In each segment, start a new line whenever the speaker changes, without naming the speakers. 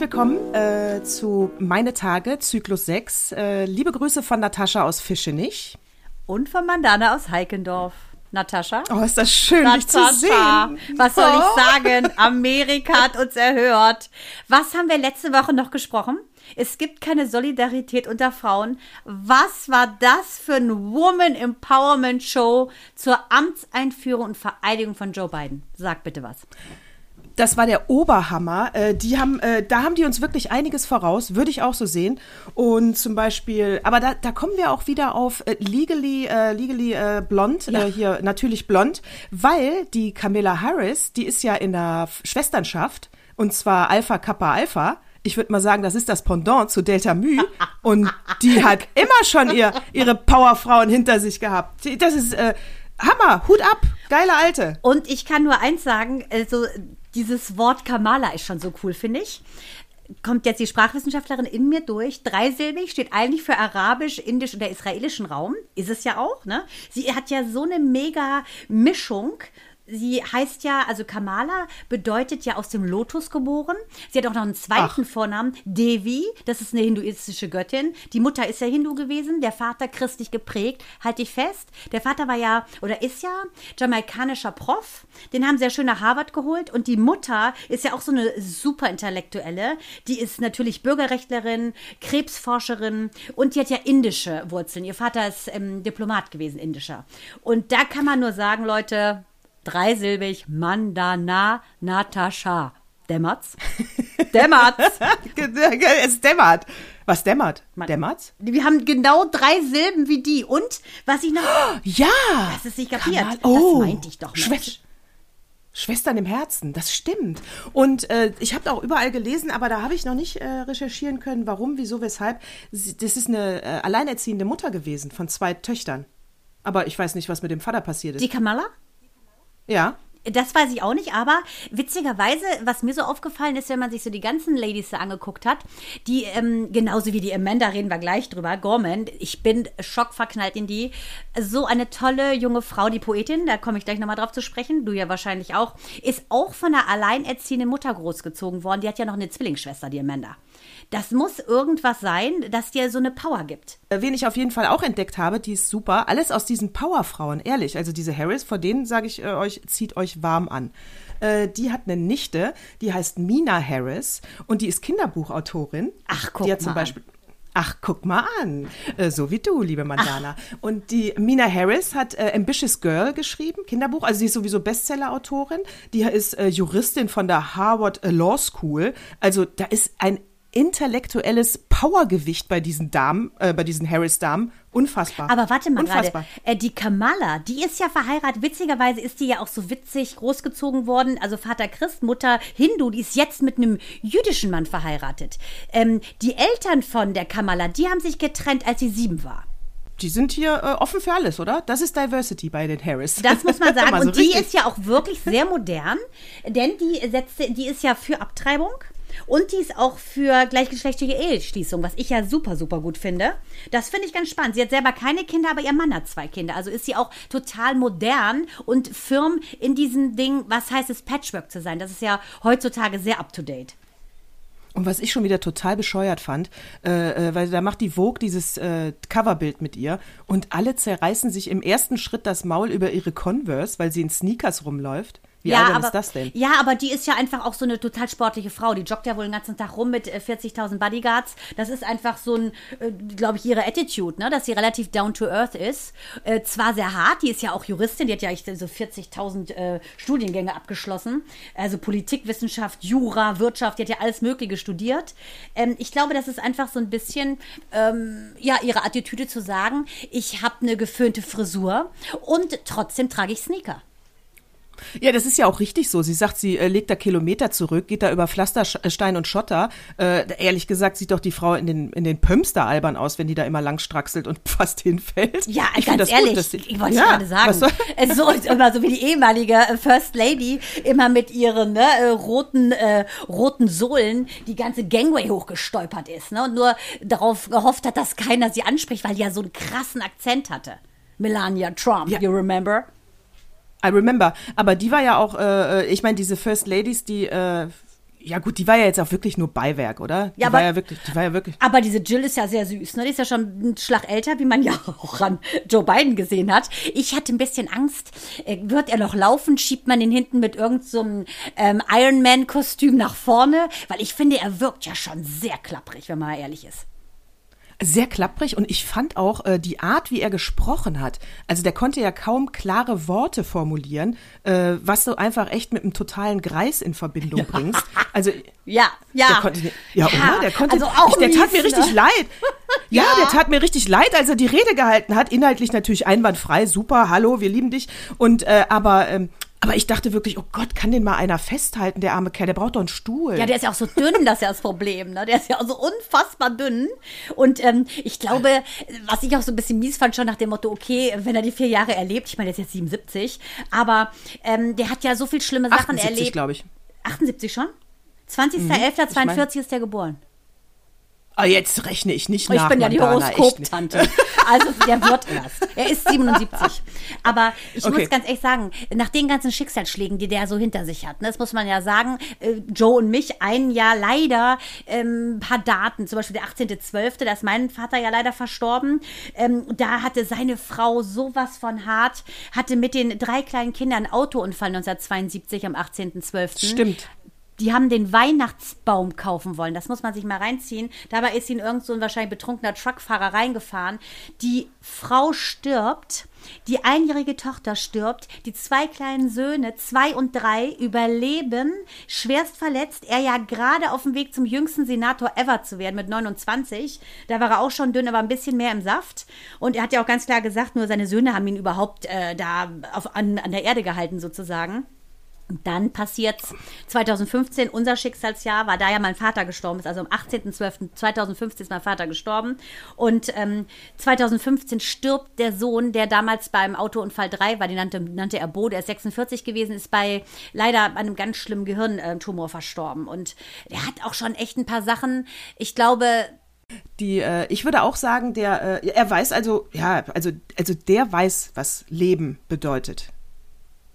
Herzlich willkommen äh, zu Meine Tage, Zyklus 6. Äh, liebe Grüße von Natascha aus Fischenich.
Und von Mandana aus Heikendorf. Natascha?
Oh, ist das schön, dich zu
Natascha,
sehen.
was soll
Oh.
ich sagen? Amerika hat uns erhört. Was haben wir letzte Woche noch gesprochen? Es gibt keine Solidarität unter Frauen. Was war das für ein Woman Empowerment Show zur Amtseinführung und Vereidigung von Joe Biden? Sag bitte was.
Das war der Oberhammer. Äh, die haben, äh, da haben die uns wirklich einiges voraus, würde ich auch so sehen. Und zum Beispiel, aber da, da kommen wir auch wieder auf äh, Legally, äh, Legally äh, Blond, äh, hier natürlich blond, weil die Camilla Harris, die ist ja in der Schwesternschaft und zwar Alpha Kappa Alpha. Ich würde mal sagen, das ist das Pendant zu Delta Mu und die hat immer schon ihr, ihre Powerfrauen hinter sich gehabt. Das ist äh, Hammer, Hut ab, geile Alte.
Und ich kann nur eins sagen, also dieses Wort Kamala ist schon so cool, finde ich. Kommt jetzt die Sprachwissenschaftlerin in mir durch. Dreisilbig steht eigentlich für arabisch, indisch oder israelischen Raum. Ist es ja auch, ne? Sie hat ja so eine mega Mischung. Sie heißt ja, also Kamala bedeutet ja aus dem Lotus geboren. Sie hat auch noch einen zweiten Vornamen, Devi. Das ist eine hinduistische Göttin. Die Mutter ist ja Hindu gewesen, der Vater christlich geprägt. Halt dich fest. Der Vater war ja oder ist ja jamaikanischer Prof. Den haben sie ja schön nach Harvard geholt. Und die Mutter ist ja auch so eine super Intellektuelle. Die ist natürlich Bürgerrechtlerin, Krebsforscherin und die hat ja indische Wurzeln. Ihr Vater ist ähm, Diplomat gewesen, indischer. Und da kann man nur sagen, Leute, dreisilbig, Mandana Natascha. Dämmert's? Dämmert's?
es dämmert. Was dämmert? Dämmert's?
Wir haben genau drei Silben wie die. Und was ich noch.
Ja!
Du es nicht kapiert?
Kamal- Oh,
Das meinte ich doch, Mensch.
Schwestern im Herzen, das stimmt. Und äh, ich habe auch überall gelesen, aber da habe ich noch nicht äh, recherchieren können, warum, wieso, weshalb. Das ist eine äh, alleinerziehende Mutter gewesen von zwei Töchtern. Aber ich weiß nicht, was mit dem Vater passiert ist.
Die Kamala?
Ja.
Das weiß ich auch nicht, aber witzigerweise, was mir so aufgefallen ist, wenn man sich so die ganzen Ladies da angeguckt hat, die, ähm, genauso wie die Amanda, reden wir gleich drüber, Gorman, ich bin schockverknallt in die. So eine tolle junge Frau, die Poetin, da komme ich gleich nochmal drauf zu sprechen, du ja wahrscheinlich auch, ist auch von einer alleinerziehenden Mutter großgezogen worden. Die hat ja noch eine Zwillingsschwester, die Amanda. Das muss irgendwas sein, das dir so eine Power gibt.
Äh, Wen ich auf jeden Fall auch entdeckt habe, die ist super. Alles aus diesen Powerfrauen, ehrlich. Also diese Harris, vor denen sage ich äh, euch, zieht euch warm an. Äh, die hat eine Nichte, die heißt Mina Harris und die ist Kinderbuchautorin.
Ach, guck
die hat zum
mal an.
Beispiel Ach, guck mal an. Äh, so wie du, liebe Mandana. Und die Mina Harris hat äh, Ambitious Girl geschrieben, Kinderbuch. Also sie ist sowieso Bestseller-Autorin. Die ist äh, Juristin von der Harvard Law School. Also da ist ein intellektuelles Powergewicht bei diesen Damen, äh, bei diesen Harris-Damen. Unfassbar.
Aber warte mal gerade, äh, die Kamala, die ist ja verheiratet. Witzigerweise ist die ja auch so witzig großgezogen worden. Also Vater Christ, Mutter Hindu, die ist jetzt mit einem jüdischen Mann verheiratet. Ähm, die Eltern von der Kamala, die haben sich getrennt, als sie sieben war.
Die sind hier äh, offen für alles, oder? Das ist Diversity bei den Harris.
Das muss man sagen.
So
Und die
richtig.
ist ja auch wirklich sehr modern, denn die setzte, die ist ja für Abtreibung. Und die ist auch für gleichgeschlechtliche Eheschließung, was ich ja super, super gut finde. Das finde ich ganz spannend. Sie hat selber keine Kinder, aber ihr Mann hat zwei Kinder. Also ist sie auch total modern und firm in diesem Ding, was heißt es, Patchwork zu sein. Das ist ja heutzutage sehr up-to-date.
Und was ich schon wieder total bescheuert fand, äh, äh, weil da macht die Vogue dieses äh, Coverbild mit ihr und alle zerreißen sich im ersten Schritt das Maul über ihre Converse, weil sie in Sneakers rumläuft. Wie albern
aber,
ist das denn?
Ja, aber die ist ja einfach auch so eine total sportliche Frau. Die joggt ja wohl den ganzen Tag rum mit äh, 40.000 Bodyguards. Das ist einfach so ein, äh, glaube ich, ihre Attitude, ne? dass sie relativ down to earth ist. Äh, zwar sehr hart, die ist ja auch Juristin, die hat ja so 40.000 äh, Studiengänge abgeschlossen. Also Politikwissenschaft, Jura, Wirtschaft, die hat ja alles Mögliche studiert. Ähm, ich glaube, das ist einfach so ein bisschen, ähm, ja, ihre Attitüde zu sagen, ich habe eine geföhnte Frisur und trotzdem trage ich Sneaker.
Ja, das ist ja auch richtig so. Sie sagt, sie äh, legt da Kilometer zurück, geht da über Pflasterstein und Schotter. Äh, ehrlich gesagt sieht doch die Frau in den, in den da albern aus, wenn die da immer lang straxelt und fast hinfällt.
Ja,
ich
ganz
das gut,
ehrlich,
dass sie-
ich wollte
Ja,
gerade sagen, so ist immer so wie die ehemalige äh, First Lady immer mit ihren ne, äh, roten äh, roten Sohlen die ganze Gangway hochgestolpert ist, ne, und nur darauf gehofft hat, dass keiner sie anspricht, weil die ja so einen krassen Akzent hatte. Melania Trump,
Ja.
you remember?
I remember. Aber die war ja auch, äh, ich meine, diese First Ladies, die, äh, ja gut, die war ja jetzt auch wirklich nur Beiwerk, oder? Die
Ja,
war
aber-
ja wirklich, die war ja wirklich.
Aber diese Jill ist ja sehr süß. Ne? Die ist ja schon einen Schlag älter, wie man ja auch an Joe Biden gesehen hat. Ich hatte ein bisschen Angst. Äh, Wird er noch laufen? Schiebt man ihn hinten mit irgendeinem so ähm, Iron-Man-Kostüm nach vorne? Weil ich finde, er wirkt ja schon sehr klapprig, wenn man mal ehrlich ist.
Sehr klapprig und ich fand auch äh, die Art, wie er gesprochen hat. Also der konnte ja kaum klare Worte formulieren, äh, was du einfach echt mit einem totalen Greis in Verbindung bringst. Also
Ja, ja.
der konnte, nicht- ja, oder? Der konnte,
also auch
der tat mir
mies,
richtig
ne?
leid. Ja, der tat mir richtig leid, als er die Rede gehalten hat. Inhaltlich natürlich einwandfrei, super, hallo, wir lieben dich. Und äh, aber ähm, aber ich dachte wirklich, oh Gott, kann den mal einer festhalten, der arme Kerl, der braucht doch einen Stuhl.
Ja, der ist ja auch so dünn, das ist ja das Problem. Ne? Der ist ja auch so unfassbar dünn. Und ähm, ich glaube, was ich auch so ein bisschen mies fand, schon nach dem Motto, okay, wenn er die vier Jahre erlebt, ich meine, der ist jetzt 77, aber ähm, der hat ja so viel schlimme Sachen
78,
erlebt.
glaube ich.
78 schon? 20.11.42
Mhm, ich
ist der geboren.
Ah, jetzt rechne ich nicht
Ich
nach.
bin ja die. Horoskop-Tante. Also der wird erst. Er ist 77. Aber ich
Okay.
muss ganz ehrlich sagen, nach den ganzen Schicksalsschlägen, die der so hinter sich hat, ne, das muss man ja sagen, äh, Joe und mich, ein Jahr leider, ähm, ein paar Daten, zum Beispiel der 18.12., da ist mein Vater ja leider verstorben. Ähm, da hatte seine Frau sowas von hart, hatte mit den drei kleinen Kindern einen Autounfall 1972 am 18.12.
Stimmt.
Die haben den Weihnachtsbaum kaufen wollen. Das muss man sich mal reinziehen. Dabei ist ihnen irgend so ein wahrscheinlich betrunkener Truckfahrer reingefahren. Die Frau stirbt. Die einjährige Tochter stirbt. Die zwei kleinen Söhne, zwei und drei, überleben. Schwerst verletzt. Er ja gerade auf dem Weg zum jüngsten Senator ever zu werden mit 29. Da war er auch schon dünn, aber ein bisschen mehr im Saft. Und er hat ja auch ganz klar gesagt, nur seine Söhne haben ihn überhaupt äh, da auf, an, an der Erde gehalten sozusagen. Und dann passiert's 2015, unser Schicksalsjahr, war da ja mein Vater gestorben ist. Also am 18.12.2015 ist mein Vater gestorben. Und ähm, 2015 stirbt der Sohn, der damals beim Autounfall 3 war, den nannte, nannte er Bo, der ist 46 gewesen, ist bei leider einem ganz schlimmen Gehirntumor verstorben. Und der hat auch schon echt ein paar Sachen, ich glaube,
Die, äh, ich würde auch sagen, der, äh, er weiß also, ja, also, also der weiß, was Leben bedeutet.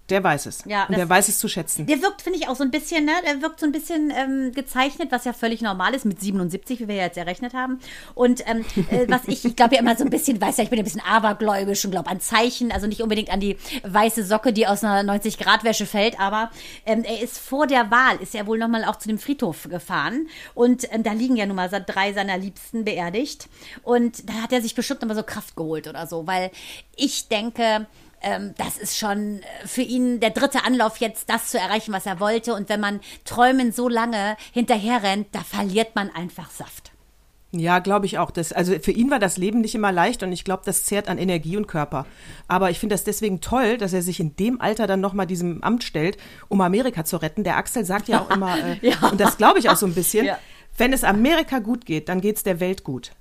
Der weiß es.
Ja,
Und der weiß es zu schätzen.
Der wirkt, finde ich, auch so ein bisschen, ne? Der wirkt so ein bisschen ähm, gezeichnet, was ja völlig normal ist mit 77, wie wir ja jetzt errechnet haben. Und ähm, äh, was ich, ich glaube ja immer so ein bisschen, weiß ja, ich bin ja ein bisschen abergläubisch und glaube an Zeichen, also nicht unbedingt an die weiße Socke, die aus einer 90-Grad-Wäsche fällt, aber ähm, er ist vor der Wahl, ist er wohl nochmal auch zu dem Friedhof gefahren. Und ähm, da liegen ja nun mal drei seiner Liebsten beerdigt. Und da hat er sich bestimmt nochmal so Kraft geholt oder so, weil ich denke, ähm, das ist schon äh, für ihn der dritte Anlauf jetzt, das zu erreichen, was er wollte. Und wenn man Träumen so lange hinterherrennt, da verliert man einfach Saft.
Ja, glaube ich auch. Das, also für ihn war das Leben nicht immer leicht und ich glaube, das zehrt an Energie und Körper. Aber ich finde das deswegen toll, dass er sich in dem Alter dann nochmal diesem Amt stellt, um Amerika zu retten. Der Axel sagt ja auch immer, äh,
Ja.
und das glaube ich auch so ein bisschen,
Ja.
wenn es Amerika gut geht, dann geht es der Welt gut.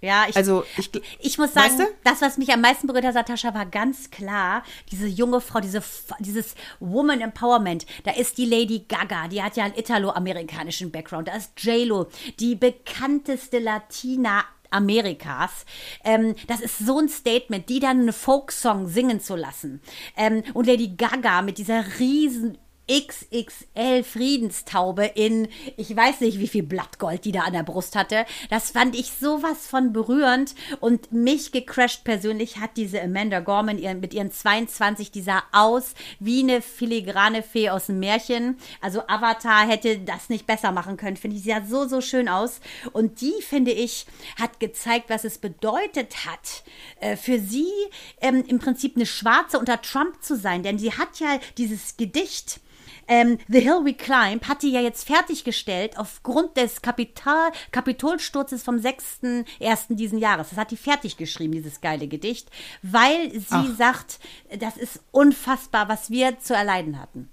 Ja, ich,
Also ich,
ich muss sagen,
Weißt du?
das, was mich am meisten berührt hat, Natascha, war ganz klar, diese junge Frau, diese, dieses Woman Empowerment. Da ist die Lady Gaga, die hat ja einen italo-amerikanischen Background. Da ist J-Lo, die bekannteste Latina Amerikas. Ähm, das ist so ein Statement, die dann einen Folksong singen zu lassen. Ähm, und Lady Gaga mit dieser riesen XXL Friedenstaube in, ich weiß nicht, wie viel Blattgold die da an der Brust hatte. Das fand ich sowas von berührend und mich gecrashed persönlich hat diese Amanda Gorman mit ihren 22, die sah aus wie eine filigrane Fee aus dem Märchen. Also Avatar hätte das nicht besser machen können, finde ich. Sie sah so, so schön aus. Und die, finde ich, hat gezeigt, was es bedeutet hat, äh, für sie ähm, im Prinzip eine Schwarze unter Trump zu sein. Denn sie hat ja dieses Gedicht, ähm, The Hill We Climb hat die ja jetzt fertiggestellt aufgrund des Kapital Kapitolsturzes vom 6.1. diesen Jahres. Das hat die fertig geschrieben, dieses geile Gedicht, weil sie
Ach.
sagt, das ist unfassbar, was wir zu erleiden hatten.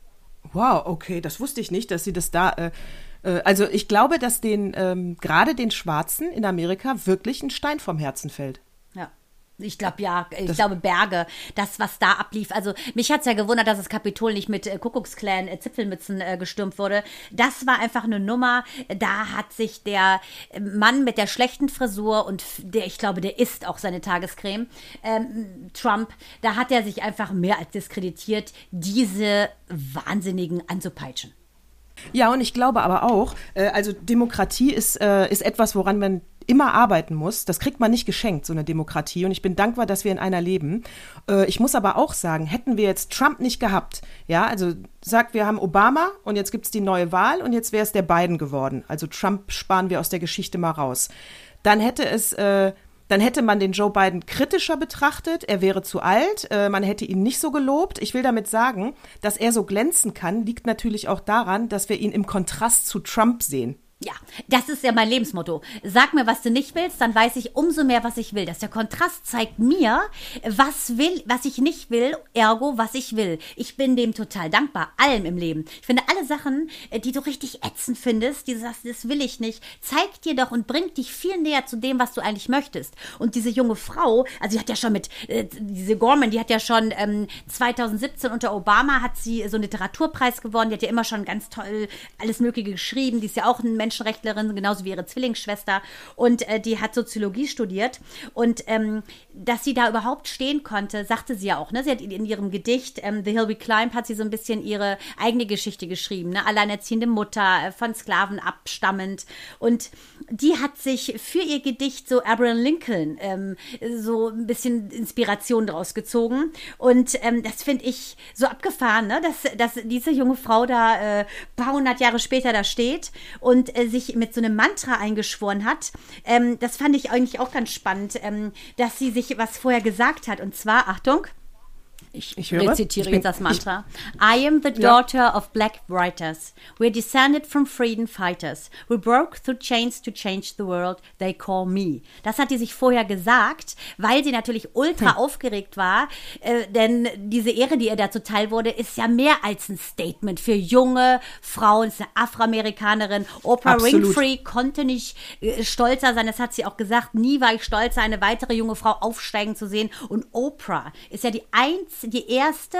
Wow, okay, das wusste ich nicht, dass sie das da. Äh, äh, also ich glaube, dass den ähm, gerade den Schwarzen in Amerika wirklich ein Stein vom Herzen fällt.
Ich glaube ja, ich das glaube Berge, das was da ablief. Also mich hat es ja gewundert, dass das Kapitol nicht mit äh, Kuckucksklan äh, Zipfelmützen äh, gestürmt wurde. Das war einfach eine Nummer. Da hat sich der Mann mit der schlechten Frisur und der, ich glaube, der isst auch seine Tagescreme, ähm, Trump, da hat er sich einfach mehr als diskreditiert, diese Wahnsinnigen anzupeitschen.
Ja, und ich glaube aber auch, äh, also Demokratie ist, äh, ist etwas, woran man immer arbeiten muss. Das kriegt man nicht geschenkt, so eine Demokratie. Und ich bin dankbar, dass wir in einer leben. Äh, ich muss aber auch sagen, hätten wir jetzt Trump nicht gehabt, ja, also sagt, wir haben Obama und jetzt gibt es die neue Wahl und jetzt wäre es der Biden geworden. Also Trump sparen wir aus der Geschichte mal raus. Dann hätte es äh, dann hätte man den Joe Biden kritischer betrachtet, er wäre zu alt, äh, man hätte ihn nicht so gelobt. Ich will damit sagen, dass er so glänzen kann, liegt natürlich auch daran, dass wir ihn im Kontrast zu Trump sehen.
Ja, das ist ja mein Lebensmotto. Sag mir, was du nicht willst, dann weiß ich umso mehr, was ich will. Dass der Kontrast zeigt mir, was will, was ich nicht will, ergo, was ich will. Ich bin dem total dankbar, allem im Leben. Ich finde alle Sachen, äh, die du richtig ätzend findest, die sagst, das will ich nicht, zeigt dir doch und bringt dich viel näher zu dem, was du eigentlich möchtest. Und diese junge Frau, also die hat ja schon mit, äh, diese Gorman, die hat ja schon ähm, 2017 unter Obama hat sie so einen Literaturpreis gewonnen, die hat ja immer schon ganz toll alles Mögliche geschrieben, die ist ja auch ein Mensch, Menschenrechtlerin, genauso wie ihre Zwillingsschwester. Und äh, die hat Soziologie studiert. Und ähm, dass sie da überhaupt stehen konnte, sagte sie ja auch. Ne? Sie hat in ihrem Gedicht ähm, The Hill We Climb hat sie so ein bisschen ihre eigene Geschichte geschrieben. Ne? Alleinerziehende Mutter, äh, von Sklaven abstammend. Und die hat sich für ihr Gedicht so Abraham Lincoln ähm, so ein bisschen Inspiration draus gezogen. Und ähm, das finde ich so abgefahren, ne? dass, dass diese junge Frau da äh, paar hundert Jahre später da steht und äh, sich mit so einem Mantra eingeschworen hat. Ähm, das fand ich eigentlich auch ganz spannend, ähm, dass sie sich was vorher gesagt hat. Und zwar, Achtung, ich, ich rezitiere ich jetzt das Mantra. I am the daughter ja. of black writers. We're descended from freedom fighters. We broke through chains to change the world. They call me. Das hat die sich vorher gesagt, weil sie natürlich ultra hm. aufgeregt war. Äh, denn diese Ehre, die ihr da zuteil wurde, ist ja mehr als ein Statement für junge Frauen. Ist eine Afroamerikanerin. Oprah Absolut. Winfrey konnte nicht äh, stolzer sein. Das hat sie auch gesagt. Nie war ich stolzer, eine weitere junge Frau aufsteigen zu sehen. Und Oprah ist ja die einzige die erste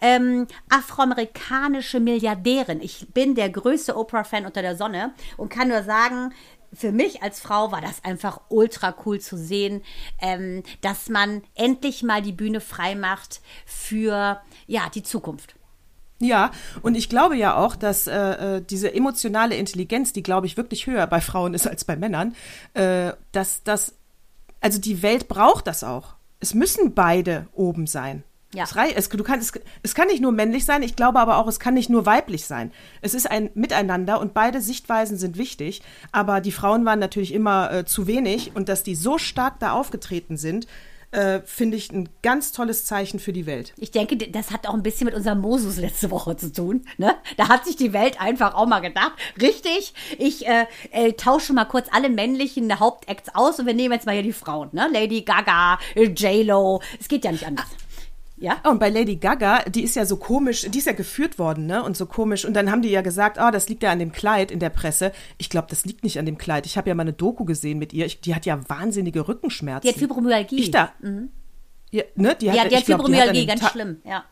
ähm, afroamerikanische Milliardärin. Ich bin der größte Oprah-Fan unter der Sonne und kann nur sagen, für mich als Frau war das einfach ultra cool zu sehen, ähm, dass man endlich mal die Bühne frei macht für ja die Zukunft.
Ja, und ich glaube ja auch, dass äh, äh diese emotionale Intelligenz, die glaube ich wirklich höher bei Frauen ist als bei Männern, äh, dass das, also die Welt braucht das auch. Es müssen beide oben sein. Ja. Es, es, du kannst, es, es kann nicht nur männlich sein, ich glaube aber auch, es kann nicht nur weiblich sein. Es ist ein Miteinander und beide Sichtweisen sind wichtig, aber die Frauen waren natürlich immer äh, zu wenig und dass die so stark da aufgetreten sind, äh, finde ich ein ganz tolles Zeichen für die Welt.
Ich denke, das hat auch ein bisschen mit unserem Mosus letzte Woche zu tun. Ne? Da hat sich die Welt einfach auch mal gedacht, richtig, ich äh, äh, tausche mal kurz alle männlichen Hauptacts aus und wir nehmen jetzt mal hier die Frauen. Ne? Lady Gaga, J-Lo, es geht ja nicht anders.
Ja. Oh, und bei Lady Gaga, die ist ja so komisch, die ist ja geführt worden, ne? Und so komisch. Und dann haben die ja gesagt, oh, das liegt ja an dem Kleid in der Presse. Ich glaube, das liegt nicht an dem Kleid. Ich habe ja mal eine Doku gesehen mit ihr. Ich, die hat ja wahnsinnige Rückenschmerzen.
Die hat Fibromyalgie.
Ich da. Mhm. Ja, ne?
Die hat, ja, die hat Fibromyalgie, ganz schlimm, ja.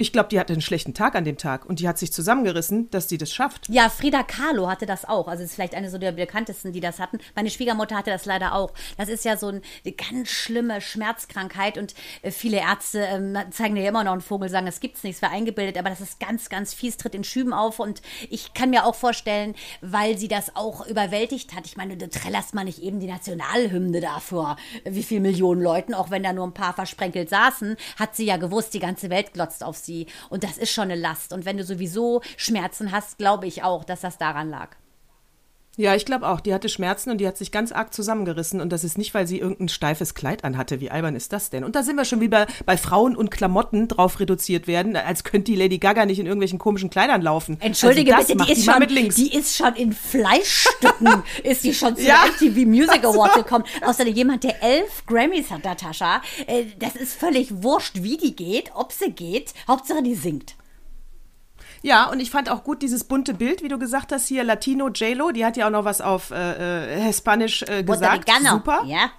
Ich glaube, die hatte einen schlechten Tag an dem Tag und die hat sich zusammengerissen, dass die das schafft.
Ja, Frida Kahlo hatte das auch. Also ist vielleicht eine so der bekanntesten, die das hatten. Meine Schwiegermutter hatte das leider auch. Das ist ja so eine ganz schlimme Schmerzkrankheit und äh, viele Ärzte ähm, zeigen dir immer noch einen Vogel, sagen, es gibt's nichts, wäre eingebildet, aber das ist ganz, ganz fies, tritt in Schüben auf und ich kann mir auch vorstellen, weil sie das auch überwältigt hat. Ich meine, du trällerst mal nicht eben die Nationalhymne dafür, wie viele Millionen Leuten, auch wenn da nur ein paar versprenkelt saßen, hat sie ja gewusst, die ganze Welt glotzt auf sie sie. Und das ist schon eine Last. Und wenn du sowieso Schmerzen hast, glaube ich auch, dass das daran lag.
Ja, ich glaube auch. Die hatte Schmerzen und die hat sich ganz arg zusammengerissen. Und das ist nicht, weil sie irgendein steifes Kleid anhatte. Wie albern ist das denn? Und da sind wir schon wieder bei Frauen und Klamotten drauf reduziert werden, als könnte die Lady Gaga nicht in irgendwelchen komischen Kleidern laufen.
Entschuldige also bitte, die ist, schon, die ist schon in Fleischstücken, ist die schon zu ja. MTV Music Award gekommen. Außerdem jemand, der elf Grammys hat, Natascha. Äh, das ist völlig wurscht, wie die geht, ob sie geht. Hauptsache, die singt.
Ja, und ich fand auch gut dieses bunte Bild, wie du gesagt hast, hier Latino J-Lo, die hat ja auch noch was auf äh, äh, Hispanisch äh, gesagt. Super.
Ja.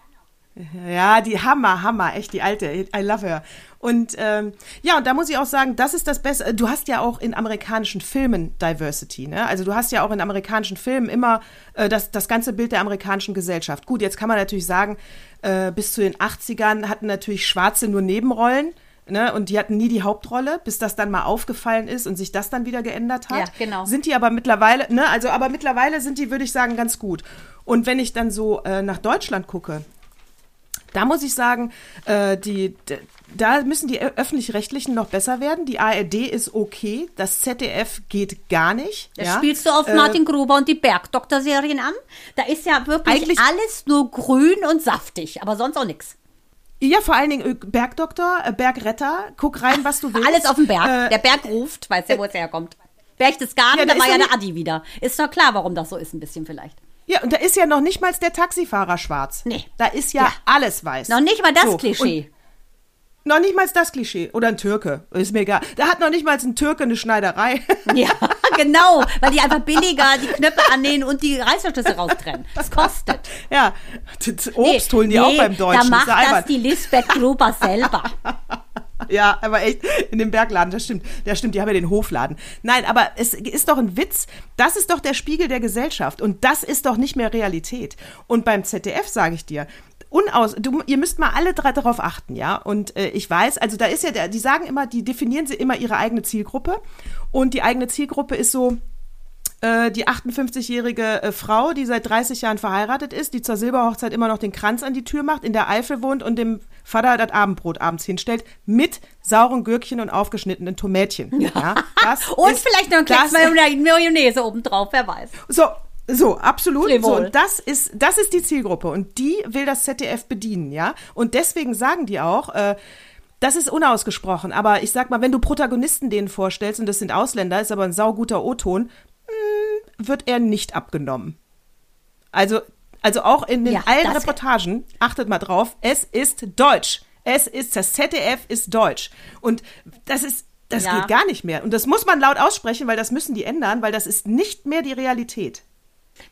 Ja, die Hammer, Hammer, echt die alte. I love her. Und ähm, ja, und da muss ich auch sagen, das ist das Beste. Du hast ja auch in amerikanischen Filmen Diversity, ne? Also du hast ja auch in amerikanischen Filmen immer äh, das, das ganze Bild der amerikanischen Gesellschaft. Gut, jetzt kann man natürlich sagen, äh, bis zu den 80ern hatten natürlich Schwarze nur Nebenrollen. Ne, und die hatten nie die Hauptrolle, bis das dann mal aufgefallen ist und sich das dann wieder geändert hat.
Ja, genau.
Sind die aber mittlerweile, ne, also aber mittlerweile sind die, würde ich sagen, ganz gut. Und wenn ich dann so äh, nach Deutschland gucke, da muss ich sagen, äh, die, da müssen die öffentlich-rechtlichen noch besser werden. Die ARD ist okay, das ZDF geht gar nicht.
Da
ja?
spielst du auf
Äh,
Martin Gruber und die Bergdoktor-Serien an. Da ist ja wirklich alles nur grün und saftig, aber sonst auch nichts.
Ja, vor allen Dingen Bergdoktor, äh, Bergretter, guck rein, was du willst.
Alles auf dem Berg.
Äh,
der Berg ruft, weiß ja, wo es herkommt. Berchtesgaden,
Ja, da
da war ja der Adi wieder. Ist doch klar, warum das so ist, ein bisschen vielleicht.
ja, und da ist ja noch nicht mal der Taxifahrer schwarz.
Nee.
Da ist ja,
Ja.
alles weiß.
Noch nicht mal das
So,
Klischee.
Noch nicht mal das Klischee. Oder ein Türke. Ist mir egal. Da hat noch nicht mal ein Türke eine Schneiderei.
Ja, genau, weil die einfach billiger die Knöpfe annähen und die Reißverschlüsse raustrennen. Das kostet.
ja. Das Obst holen die
Nee,
auch beim Deutschen.
Da macht
albern.
das die Lisbeth Gruber selber.
Ja, aber echt, in dem Bergladen, das stimmt. Das stimmt, die haben ja den Hofladen. Nein, aber es ist doch ein Witz. Das ist doch der Spiegel der Gesellschaft. Und das ist doch nicht mehr Realität. Und beim ZDF sage ich dir, unaus, du, ihr müsst mal alle drei darauf achten, ja. Und äh, ich weiß, also da ist ja, der, die sagen immer, die definieren sie immer ihre eigene Zielgruppe. Und die eigene Zielgruppe ist so, äh, die 58-jährige äh, Frau, die seit 30 Jahren verheiratet ist, die zur Silberhochzeit immer noch den Kranz an die Tür macht, in der Eifel wohnt und dem Vater das Abendbrot abends hinstellt, mit sauren Gürkchen und aufgeschnittenen Tomätchen. Ja. das
Und
ist-
vielleicht noch ein kleines Mayonnaise obendrauf, wer weiß.
So, so, absolut. So, und das ist, das ist die Zielgruppe und die will das ZDF bedienen, ja. Und deswegen sagen die auch, äh, das ist unausgesprochen, aber ich sag mal, wenn du Protagonisten denen vorstellst und das sind Ausländer, ist aber ein sauguter O-Ton, mh, wird er nicht abgenommen. Also, also auch in den
Ja,
allen Reportagen, achtet mal drauf, es ist Deutsch. Es ist, das ZDF ist Deutsch. Und das ist, das
Ja.
geht gar nicht mehr. Und das muss man laut aussprechen, weil das müssen die ändern, weil das ist nicht mehr die Realität.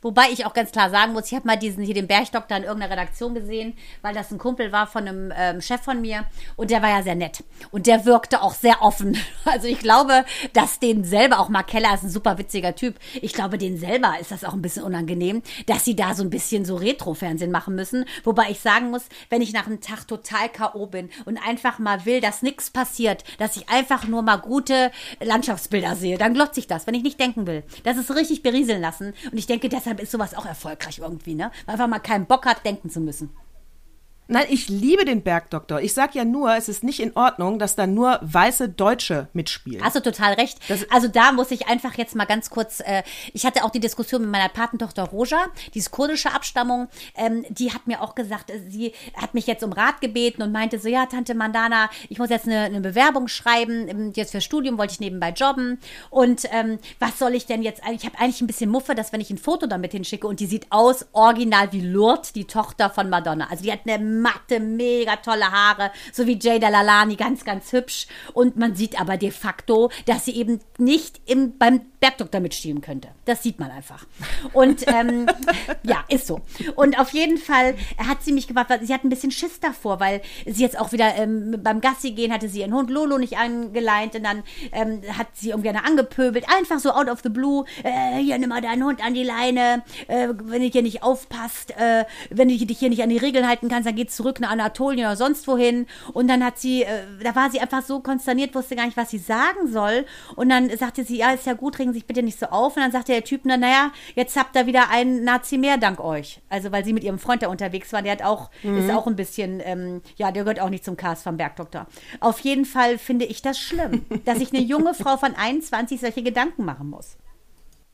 Wobei ich auch ganz klar sagen muss, ich habe mal diesen hier den Bergdoktor in irgendeiner Redaktion gesehen, weil das ein Kumpel war von einem ähm, Chef von mir und der war ja sehr nett und der wirkte auch sehr offen. Also ich glaube, dass den selber auch Mark Keller ist ein super witziger Typ. Ich glaube, den selber ist das auch ein bisschen unangenehm, dass sie da so ein bisschen so Retro-Fernsehen machen müssen. Wobei ich sagen muss, wenn ich nach einem Tag total K.O. bin und einfach mal will, dass nichts passiert, dass ich einfach nur mal gute Landschaftsbilder sehe, dann glotze ich das, wenn ich nicht denken will. Das ist richtig berieseln lassen. Und ich denke, deshalb ist sowas auch erfolgreich irgendwie, ne? Weil einfach mal keinen Bock hat, denken zu müssen.
Nein, ich liebe den Bergdoktor. Ich sag ja nur, es ist nicht in Ordnung, dass da nur weiße Deutsche mitspielen.
Hast du total recht. also da muss ich einfach jetzt mal ganz kurz, äh, ich hatte auch die Diskussion mit meiner Patentochter Roja, die ist kurdische Abstammung, ähm, die hat mir auch gesagt, äh, sie hat mich jetzt um Rat gebeten und meinte so, ja, Tante Mandana, ich muss jetzt eine, eine Bewerbung schreiben, ähm, jetzt fürs Studium wollte ich nebenbei jobben und ähm, was soll ich denn jetzt, ich habe eigentlich ein bisschen Muffe, dass wenn ich ein Foto damit hinschicke und die sieht aus original wie Lourdes, die Tochter von Madonna. Also die hat eine matte, mega tolle Haare, so wie Jada Lalani, ganz, ganz hübsch. Und man sieht aber de facto, dass sie eben nicht im, beim Bergdoktor mitspielen könnte. Das sieht man einfach. Und ähm, ja, ist so. Und auf jeden Fall hat sie mich weil sie hat ein bisschen Schiss davor, weil sie jetzt auch wieder ähm, beim Gassi gehen, hatte sie ihren Hund Lolo nicht angeleint und dann ähm, hat sie irgendwie eine angepöbelt, einfach so out of the blue, äh, hier nimm mal deinen Hund an die Leine, äh, wenn du hier nicht aufpasst, äh, wenn du dich hier nicht an die Regeln halten kannst, dann geht's zurück nach Anatolien oder sonst wohin. Und dann hat sie, äh, da war sie einfach so konsterniert, wusste gar nicht, was sie sagen soll. Und dann sagte sie, ja, ist ja gut, regen Sie sich bitte nicht so auf. Und dann sagte der Typ, na, naja, jetzt habt ihr wieder einen Nazi mehr dank euch. Also, weil sie mit ihrem Freund da unterwegs war, der hat auch, ist auch ein bisschen, ähm, ja, der gehört auch nicht zum Cast vom Bergdoktor. Auf jeden Fall finde ich das schlimm, dass sich eine junge Frau von 21 solche Gedanken machen muss.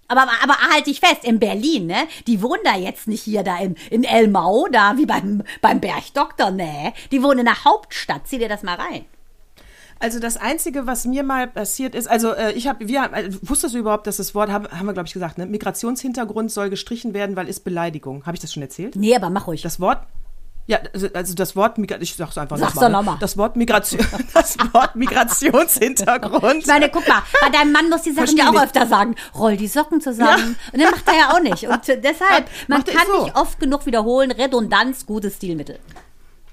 Aber, aber halt dich fest, in Berlin, ne? Die wohnen da jetzt nicht hier da in, in Elmau, da wie beim, beim Bergdoktor, ne? Die wohnen in der Hauptstadt. Zieh dir das mal rein.
Also das Einzige, was mir mal passiert ist, also äh, ich habe, wir haben, äh, wusstest du überhaupt, dass das Wort, haben, haben wir glaube ich gesagt, ne? Migrationshintergrund soll gestrichen werden, weil ist Beleidigung. Habe ich das schon erzählt?
Nee, aber mach ruhig.
Das Wort, ja, also, also das Wort, Migra ich sag's einfach
Sag's
nochmal.
doch noch mal.
Das Wort Migration, das Wort Migrationshintergrund.
Ich meine, guck mal, bei deinem Mann muss die Sachen ja auch
Versteh
öfter sagen. Roll die Socken zusammen. Und dann macht er ja auch nicht. Und deshalb, man kann
so.
nicht oft genug wiederholen, Redundanz, gutes Stilmittel.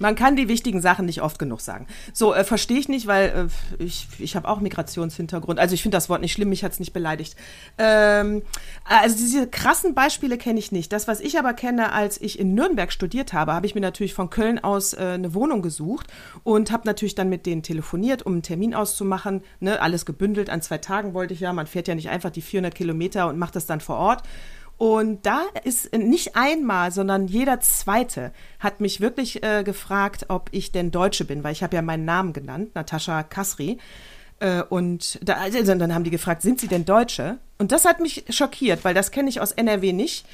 Man kann die wichtigen Sachen nicht oft genug sagen. So, äh, verstehe ich nicht, weil äh, ich, ich habe auch Migrationshintergrund. Also ich finde das Wort nicht schlimm, mich hat es nicht beleidigt. Ähm, also diese krassen Beispiele kenne ich nicht. Das, was ich aber kenne, als ich in Nürnberg studiert habe, habe ich mir natürlich von Köln aus äh, eine Wohnung gesucht und habe natürlich dann mit denen telefoniert, um einen Termin auszumachen. Ne? Alles gebündelt, an zwei Tagen wollte ich ja. Man fährt ja nicht einfach die 400 Kilometer und macht das dann vor Ort. Und da ist nicht einmal, sondern jeder zweite hat mich wirklich äh, gefragt, ob ich denn Deutsche bin, weil ich habe ja meinen Namen genannt, Natascha Kasri. Äh, und da, also dann haben die gefragt, sind Sie denn Deutsche? Und das hat mich schockiert, weil das kenne ich aus NRW nicht.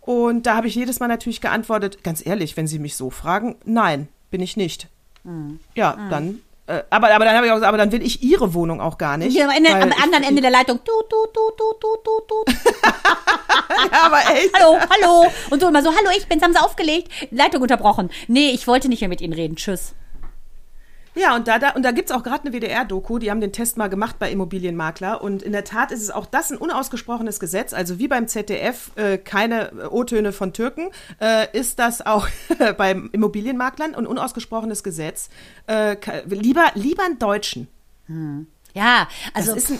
Und da habe ich jedes Mal natürlich geantwortet, ganz ehrlich, wenn Sie mich so fragen, nein, bin ich nicht. Mhm. Ja, mhm. dann aber, aber dann habe ich auch gesagt, aber dann will ich ihre Wohnung auch gar nicht.
Ja, Ende, am anderen Ende der Leitung. Du, du, du, du, du, du, du.
ja, aber echt.
Hallo, hallo. Und so immer so, hallo, ich bin's, haben sie aufgelegt. Leitung unterbrochen. Nee, ich wollte nicht mehr mit Ihnen reden. Tschüss.
Ja, und da, da, und da gibt es auch gerade eine WDR-Doku, die haben den Test mal gemacht bei Immobilienmakler. Und in der Tat ist es auch das ein unausgesprochenes Gesetz. Also wie beim ZDF äh, keine O-Töne von Türken, äh, ist das auch beim Immobilienmaklern ein unausgesprochenes Gesetz. Äh, lieber, lieber einen Deutschen.
Hm. Ja, also. Das ist ein,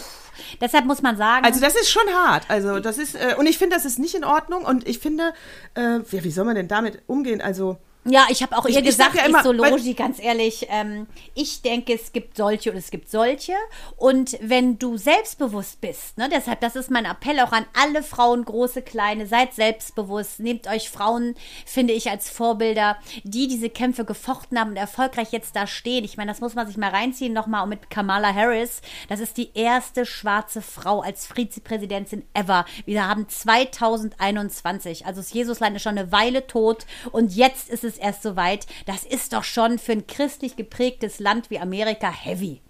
Deshalb muss man sagen.
Also das ist schon hart. Also das ist äh, und ich finde, das ist nicht in Ordnung. Und ich finde, äh, ja, wie soll man denn damit umgehen? Also
ja, ich habe auch ich, ihr gesagt, ich, ja immer, Logi, ganz ehrlich, ähm, ich denke, es gibt solche und es gibt solche. Und wenn du selbstbewusst bist, ne, deshalb, das ist mein Appell auch an alle Frauen, große, kleine, seid selbstbewusst, nehmt euch Frauen, finde ich, als Vorbilder, die diese Kämpfe gefochten haben und erfolgreich jetzt da stehen. Ich meine, das muss man sich mal reinziehen, nochmal mit Kamala Harris. Das ist die erste schwarze Frau als Vizepräsidentin ever. Wir haben 2021, also das Jesusland ist schon eine Weile tot und jetzt ist es es erst soweit. Das ist doch schon für ein christlich geprägtes Land wie Amerika heavy.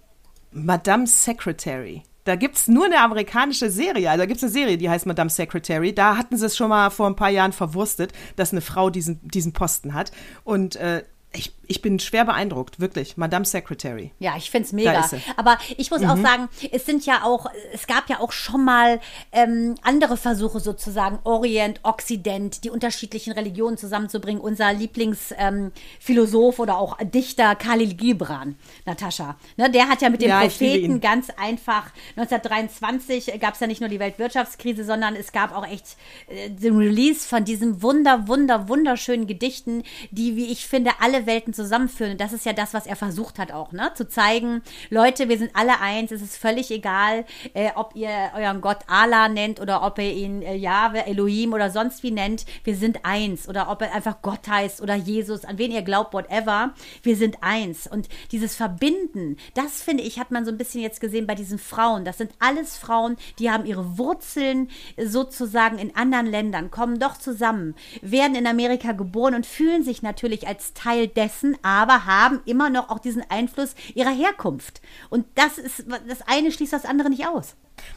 Madame Secretary. Da gibt es nur eine amerikanische Serie. Also da gibt es eine Serie, die heißt Madame Secretary. Da hatten sie es schon mal vor ein paar Jahren verwurstet, dass eine Frau diesen, diesen Posten hat. Und äh, ich, ich bin schwer beeindruckt, wirklich. Madame Secretary.
Ja, ich finde es mega. Aber ich muss mhm. auch sagen, es sind ja auch, es gab ja auch schon mal ähm, andere Versuche sozusagen, Orient, Occident, die unterschiedlichen Religionen zusammenzubringen. Unser Lieblingsphilosoph ähm, oder auch Dichter Khalil Gibran, Natascha. Ne, der hat ja mit den ja, Propheten ganz einfach, 1923 gab es ja nicht nur die Weltwirtschaftskrise, sondern es gab auch echt äh, den Release von diesen wunder, wunder, wunderschönen Gedichten, die, wie ich finde, alle Welten zusammenführen. Und das ist ja das, was er versucht hat auch, ne? Zu zeigen, Leute, wir sind alle eins. Es ist völlig egal, äh, ob ihr euren Gott Allah nennt oder ob ihr ihn äh, Jahwe, Elohim oder sonst wie nennt. Wir sind eins. Oder ob er einfach Gott heißt oder Jesus, an wen ihr glaubt, whatever. Wir sind eins. Und dieses Verbinden, das finde ich, hat man so ein bisschen jetzt gesehen bei diesen Frauen. Das sind alles Frauen, die haben ihre Wurzeln sozusagen in anderen Ländern, kommen doch zusammen, werden in Amerika geboren und fühlen sich natürlich als Teil dessen, lassen, aber haben immer noch auch diesen Einfluss ihrer Herkunft. Und das ist, das eine schließt das andere nicht aus.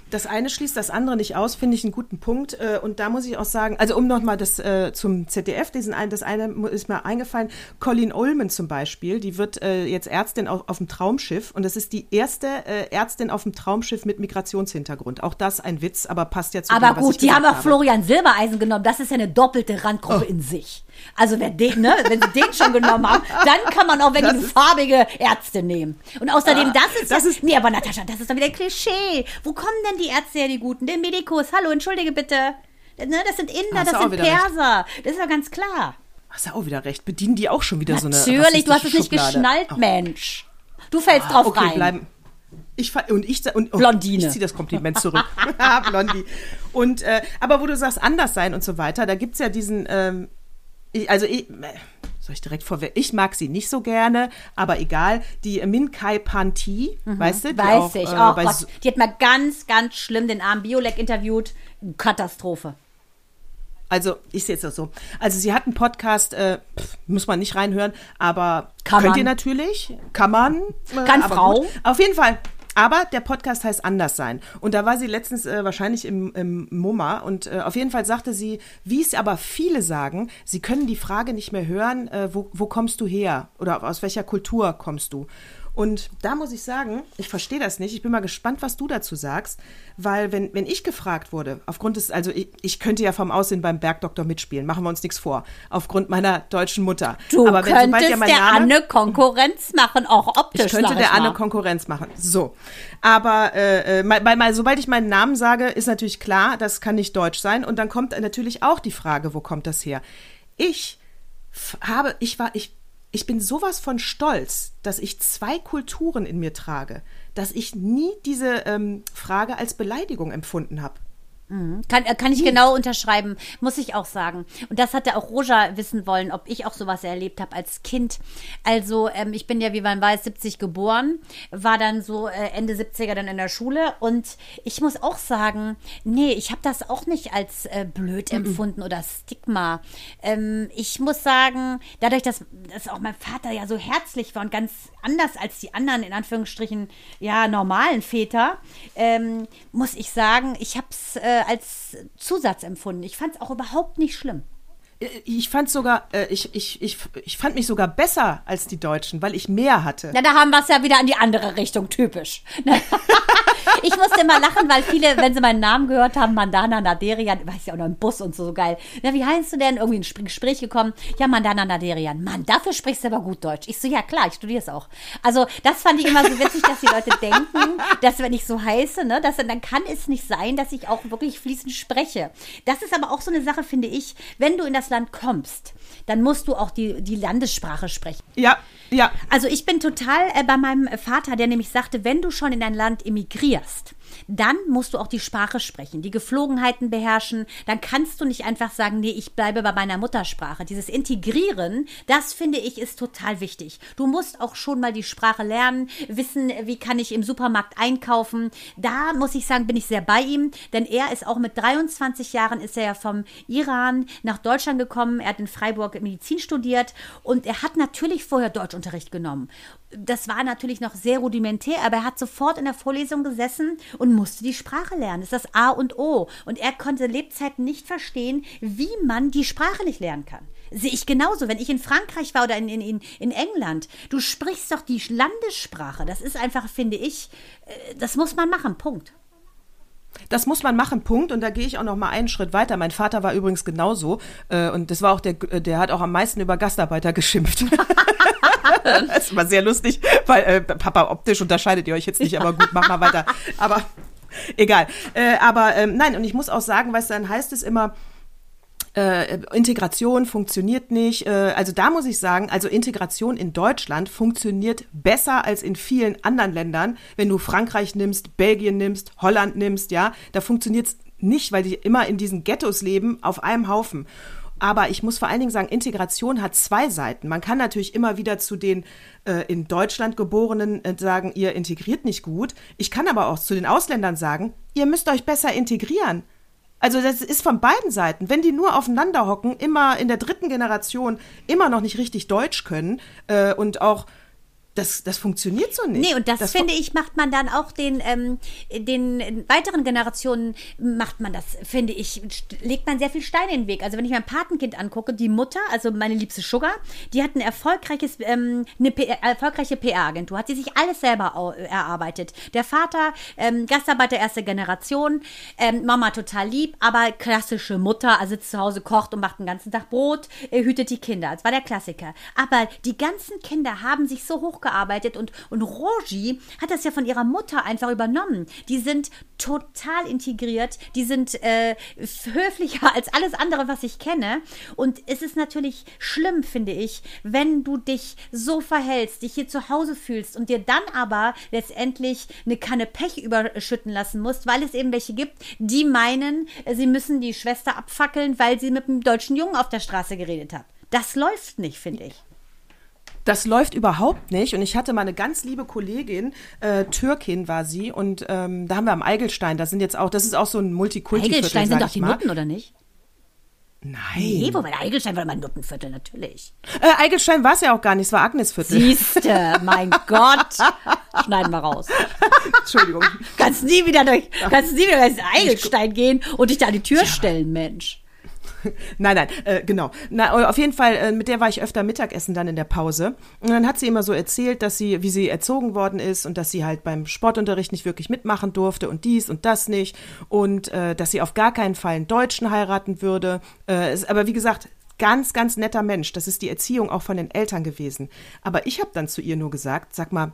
Das eine schließt das andere nicht aus, finde ich einen guten Punkt. Äh, und da muss ich auch sagen, also um nochmal das äh, zum ZDF, diesen einen, das eine ist mir eingefallen, Colleen Ullman zum Beispiel, die wird äh, jetzt Ärztin auf, auf dem Traumschiff und das ist die erste äh, Ärztin auf dem Traumschiff mit Migrationshintergrund. Auch das ein Witz, aber passt ja zu
Aber dem, gut, die haben auch habe. Florian Silbereisen genommen, das ist ja eine doppelte Randgruppe oh. in sich. Also wer den, ne, wenn sie den schon genommen haben, dann kann man auch wirklich eine farbige Ärzte nehmen. Und außerdem, ah, das ist das ja, ist, nee, aber Natascha, das ist doch wieder Klischee. Wo kommen denn die Ärzte her, die Guten? Den Medikus. Hallo, entschuldige bitte. Ne, das sind Inder, das sind Perser. Recht. Das ist ja ganz klar.
Hast du auch wieder recht. Bedienen die auch schon wieder
Natürlich,
so eine
Natürlich, du hast es nicht geschnallt. Mensch. Du fällst ah, drauf okay, rein. Bleiben.
Ich und ich und
oh, Blondine.
Ich ziehe das Kompliment zurück. Blondie. Und äh, aber wo du sagst anders sein und so weiter, da gibt es ja diesen ähm, ich, also ich, soll ich direkt vorweg, ich mag sie nicht so gerne, aber egal, die Min Kai Panti, mhm. weißt du?
Die Weiß auch, ich, äh, oh Gott. Die hat mal ganz, ganz schlimm den armen Biolek interviewt. Katastrophe.
Also, ich sehe es auch so. Also, sie hat einen Podcast, äh, muss man nicht reinhören, aber
kann
könnt
man.
ihr natürlich, kann man.
Äh, kann Frau. Gut.
Auf jeden Fall, aber der Podcast heißt Anders sein. Und da war sie letztens äh, wahrscheinlich im, im MoMA und äh, auf jeden Fall sagte sie, wie es aber viele sagen, sie können die Frage nicht mehr hören, äh, wo, wo kommst du her oder aus welcher Kultur kommst du? Und da muss ich sagen, ich verstehe das nicht. Ich bin mal gespannt, was du dazu sagst. Weil, wenn, wenn ich gefragt wurde, aufgrund des, also ich, ich könnte ja vom Aussehen beim Bergdoktor mitspielen, machen wir uns nichts vor, aufgrund meiner deutschen Mutter.
Du
Aber wenn,
könntest
ja mein
der
Name-
Anne Konkurrenz machen, auch optisch.
ich könnte der
mal.
Anne Konkurrenz machen. So. Aber äh, äh, mal, mal, mal, sobald ich meinen Namen sage, ist natürlich klar, das kann nicht deutsch sein. Und dann kommt natürlich auch die Frage, wo kommt das her? Ich habe, ich war, ich, ich bin sowas von stolz, dass ich zwei Kulturen in mir trage, dass ich nie diese ähm, Frage als Beleidigung empfunden habe.
Kann, äh, kann ich genau unterschreiben, muss ich auch sagen. Und das hatte auch Roja wissen wollen, ob ich auch sowas erlebt habe als Kind. Also ähm, ich bin ja, wie man weiß, 70 geboren, war dann so äh, Ende 70er dann in der Schule und ich muss auch sagen, nee, ich habe das auch nicht als äh, blöd empfunden oder Stigma. Ähm, ich muss sagen, dadurch, dass, dass auch mein Vater ja so herzlich war und ganz anders als die anderen, in Anführungsstrichen, ja, normalen Väter, ähm, muss ich sagen, ich habe es äh, als Zusatz empfunden. Ich fand es auch überhaupt nicht schlimm.
Äh, Ich fand sogar, äh, ich, ich, ich, ich fand mich sogar besser als die Deutschen, weil ich mehr hatte.
Na, da haben wir es ja wieder in die andere Richtung, typisch. ich musste immer lachen, weil viele, wenn sie meinen Namen gehört haben, Mandana Naderian, weiß ja auch noch im Bus und so, so geil. Na, wie heißt du denn? Irgendwie in ein Gespräch gekommen. Ja, Mandana Naderian. Mann, dafür sprichst du aber gut Deutsch. Ich so, ja klar, ich studiere es auch. Also, das fand ich immer so witzig, dass die Leute denken, dass wenn ich so heiße, ne, dass, dann kann es nicht sein, dass ich auch wirklich fließend spreche. Das ist aber auch so eine Sache, finde ich, wenn du in das Land kommst, dann musst du auch die, die Landessprache sprechen.
Ja, ja.
Also ich bin total äh, bei meinem Vater, der nämlich sagte, wenn du schon in ein Land emigrierst, dann musst du auch die Sprache sprechen, die Geflogenheiten beherrschen. Dann kannst du nicht einfach sagen, nee, ich bleibe bei meiner Muttersprache. Dieses Integrieren, das finde ich ist total wichtig. Du musst auch schon mal die Sprache lernen, wissen, wie kann ich im Supermarkt einkaufen. Da muss ich sagen, bin ich sehr bei ihm, denn er ist auch mit 23 Jahren ist er ja vom Iran nach Deutschland gekommen. Er hat in Freiburg Medizin studiert und er hat natürlich vorher Deutschunterricht genommen. Das war natürlich noch sehr rudimentär, aber er hat sofort in der Vorlesung gesessen und musste die Sprache lernen. Das ist das A und O. Und er konnte Lebzeiten nicht verstehen, wie man die Sprache nicht lernen kann. Sehe ich genauso, wenn ich in Frankreich war oder in, in, in, England. Du sprichst doch die Landessprache. Das ist einfach, finde ich, äh, das muss man machen. Punkt.
Das muss man machen, Punkt. Und da gehe ich auch noch mal einen Schritt weiter. Mein Vater war übrigens genauso. Äh, und das war auch der, der hat auch am meisten über Gastarbeiter geschimpft. das war sehr lustig, weil äh, Papa optisch unterscheidet ihr euch jetzt nicht, aber gut, mach mal weiter. Aber egal. Äh, aber ähm, nein, und ich muss auch sagen, weißt du, dann heißt es immer, äh, Integration funktioniert nicht. Äh, also da muss ich sagen, also Integration in Deutschland funktioniert besser als in vielen anderen Ländern. Wenn du Frankreich nimmst, Belgien nimmst, Holland nimmst, ja, da funktioniert es nicht, weil die immer in diesen Ghettos leben, auf einem Haufen. Aber ich muss vor allen Dingen sagen, Integration hat zwei Seiten. Man kann natürlich immer wieder zu den äh, in Deutschland geborenen äh, sagen, ihr integriert nicht gut. Ich kann aber auch zu den Ausländern sagen, ihr müsst euch besser integrieren. Also das ist von beiden Seiten. Wenn die nur aufeinander hocken, immer in der dritten Generation immer noch nicht richtig Deutsch können äh, und auch das, das funktioniert so nicht.
Nee, und das,
das
finde ich, macht man dann auch den, ähm, den weiteren Generationen, macht man das, finde ich, legt man sehr viel Steine in den Weg. Also wenn ich mein Patenkind angucke, die Mutter, also meine liebste Sugar, die hat ein erfolgreiches, ähm, eine P erfolgreiche PR-Agentur, hat sie sich alles selber erarbeitet. Der Vater, ähm, Gastarbeiter erste Generation, ähm, Mama total lieb, aber klassische Mutter, also sitzt zu Hause, kocht und macht den ganzen Tag Brot, äh, hütet die Kinder. Das war der Klassiker. Aber die ganzen Kinder haben sich so hochgearbeitet und, und Rogi hat das ja von ihrer Mutter einfach übernommen. Die sind total integriert, die sind äh, höflicher als alles andere, was ich kenne. Und es ist natürlich schlimm, finde ich, wenn du dich so verhältst, dich hier zu Hause fühlst und dir dann aber letztendlich eine Kanne Pech überschütten lassen musst, weil es eben welche gibt, die meinen, sie müssen die Schwester abfackeln, weil sie mit einem deutschen Jungen auf der Straße geredet hat. Das läuft nicht, finde ich.
Das läuft überhaupt nicht. Und ich hatte mal eine ganz liebe Kollegin, äh, Türkin war sie, und ähm, da haben wir am Eigelstein, da sind jetzt auch, das ist auch so ein Multikulti-Viertel,
Eigelstein sind doch die. Nutten, oder nicht?
Nein.
Nee, wobei der Eigelstein war immer ein Nuttenviertel, natürlich.
Äh, Eigelstein war es ja auch gar nicht, es war Agnesviertel.
Siehste, mein Gott. Schneiden wir raus.
Entschuldigung.
Kannst nie wieder durch, kannst nie wieder ins Eigelstein gehen und dich da an die Tür stellen, Mensch.
nein, nein, äh, genau. Na, auf jeden Fall, äh, mit der war ich öfter Mittagessen dann in der Pause. Und dann hat sie immer so erzählt, dass sie, wie sie erzogen worden ist und dass sie halt beim Sportunterricht nicht wirklich mitmachen durfte und dies und das nicht und äh, dass sie auf gar keinen Fall einen Deutschen heiraten würde. Äh, ist, aber wie gesagt, ganz, ganz netter Mensch. Das ist die Erziehung auch von den Eltern gewesen. Aber ich habe dann zu ihr nur gesagt, sag mal,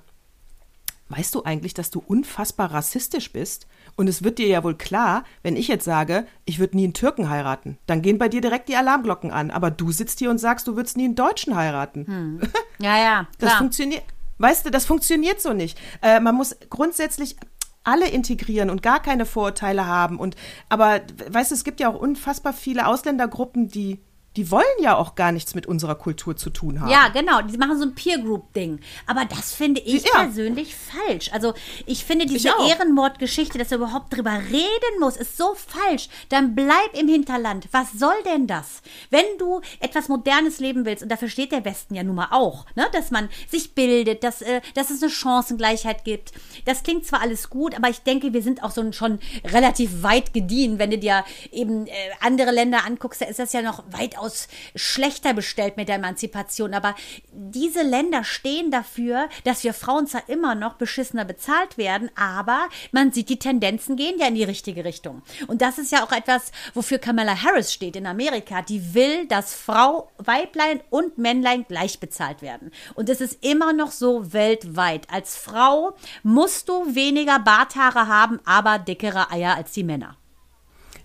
weißt du eigentlich, dass du unfassbar rassistisch bist? Und es wird dir ja wohl klar, wenn ich jetzt sage, ich würde nie einen Türken heiraten, dann gehen bei dir direkt die Alarmglocken an. Aber du sitzt hier und sagst, du würdest nie einen Deutschen heiraten.
Hm. Ja, ja. Klar.
Das funktioniert. Weißt du, das funktioniert so nicht. Äh, man muss grundsätzlich alle integrieren und gar keine Vorurteile haben. Und aber weißt du, es gibt ja auch unfassbar viele Ausländergruppen, die die wollen ja auch gar nichts mit unserer Kultur zu tun haben.
Ja, genau. Die machen so ein Peer-Group-Ding. Aber das finde ich ja. persönlich falsch. Also ich finde diese Ehrenmordgeschichte, dass er überhaupt drüber reden muss, ist so falsch. Dann bleib im Hinterland. Was soll denn das? Wenn du etwas Modernes leben willst, und dafür steht der Westen ja nun mal auch, ne, dass man sich bildet, dass, äh, dass es eine Chancengleichheit gibt. Das klingt zwar alles gut, aber ich denke, wir sind auch so schon relativ weit gediehen. Wenn du dir eben äh, andere Länder anguckst, da ist das ja noch weitaus weitaus schlechter bestellt mit der Emanzipation. Aber diese Länder stehen dafür, dass wir Frauen zwar immer noch beschissener bezahlt werden, aber man sieht, die Tendenzen gehen ja in die richtige Richtung. Und das ist ja auch etwas, wofür Kamala Harris steht in Amerika. Die will, dass Frau, Weiblein und Männlein gleich bezahlt werden. Und es ist immer noch so weltweit. Als Frau musst du weniger Barthaare haben, aber dickere Eier als die Männer.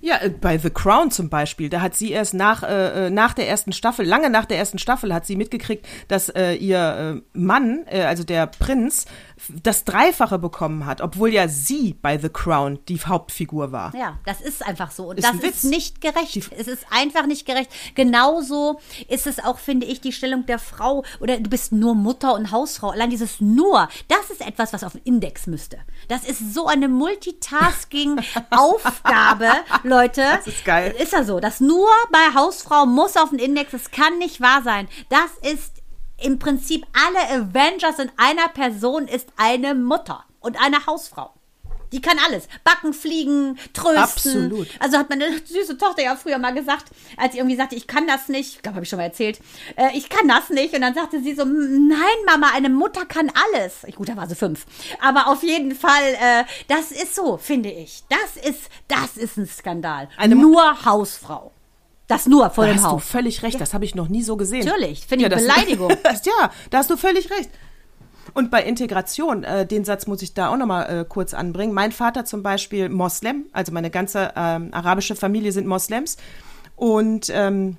Ja, äh, bei The Crown zum Beispiel, da hat sie erst nach, äh, äh, nach der ersten Staffel, lange nach der ersten Staffel, hat sie mitgekriegt, dass äh, ihr äh, Mann, äh, also der Prinz, das Dreifache bekommen hat, obwohl ja sie bei The Crown die Hauptfigur war.
Ja, das ist einfach so. Und ist das ist nicht gerecht. Die es ist einfach nicht gerecht. Genauso ist es auch, finde ich, die Stellung der Frau oder du bist nur Mutter und Hausfrau. Allein dieses nur, das ist etwas, was auf den Index müsste. Das ist so eine Multitasking-Aufgabe, Leute.
Das ist geil.
Ist ja so. Das nur bei Hausfrau muss auf den Index. Das kann nicht wahr sein. Das ist im Prinzip alle Avengers in einer Person ist eine Mutter und eine Hausfrau. Die kann alles. Backen, fliegen, trösten.
Absolut.
Also hat meine süße Tochter ja früher mal gesagt, als sie irgendwie sagte, ich kann das nicht, ich glaube, habe ich schon mal erzählt, äh, ich kann das nicht. Und dann sagte sie so, nein, Mama, eine Mutter kann alles. Ich, gut, da war sie fünf. Aber auf jeden Fall, äh, das ist so, finde ich. Das ist, das ist ein Skandal. Eine Nur Hausfrau. Das nur vor
da
dem
hast
Haus.
du völlig recht, ja. das habe ich noch nie so gesehen.
Natürlich, finde ich ja, Beleidigung.
ja, da hast du völlig recht. Und bei Integration, äh, den Satz muss ich da auch nochmal äh, kurz anbringen. Mein Vater zum Beispiel Moslem, also meine ganze ähm, arabische Familie sind Moslems. Und ähm,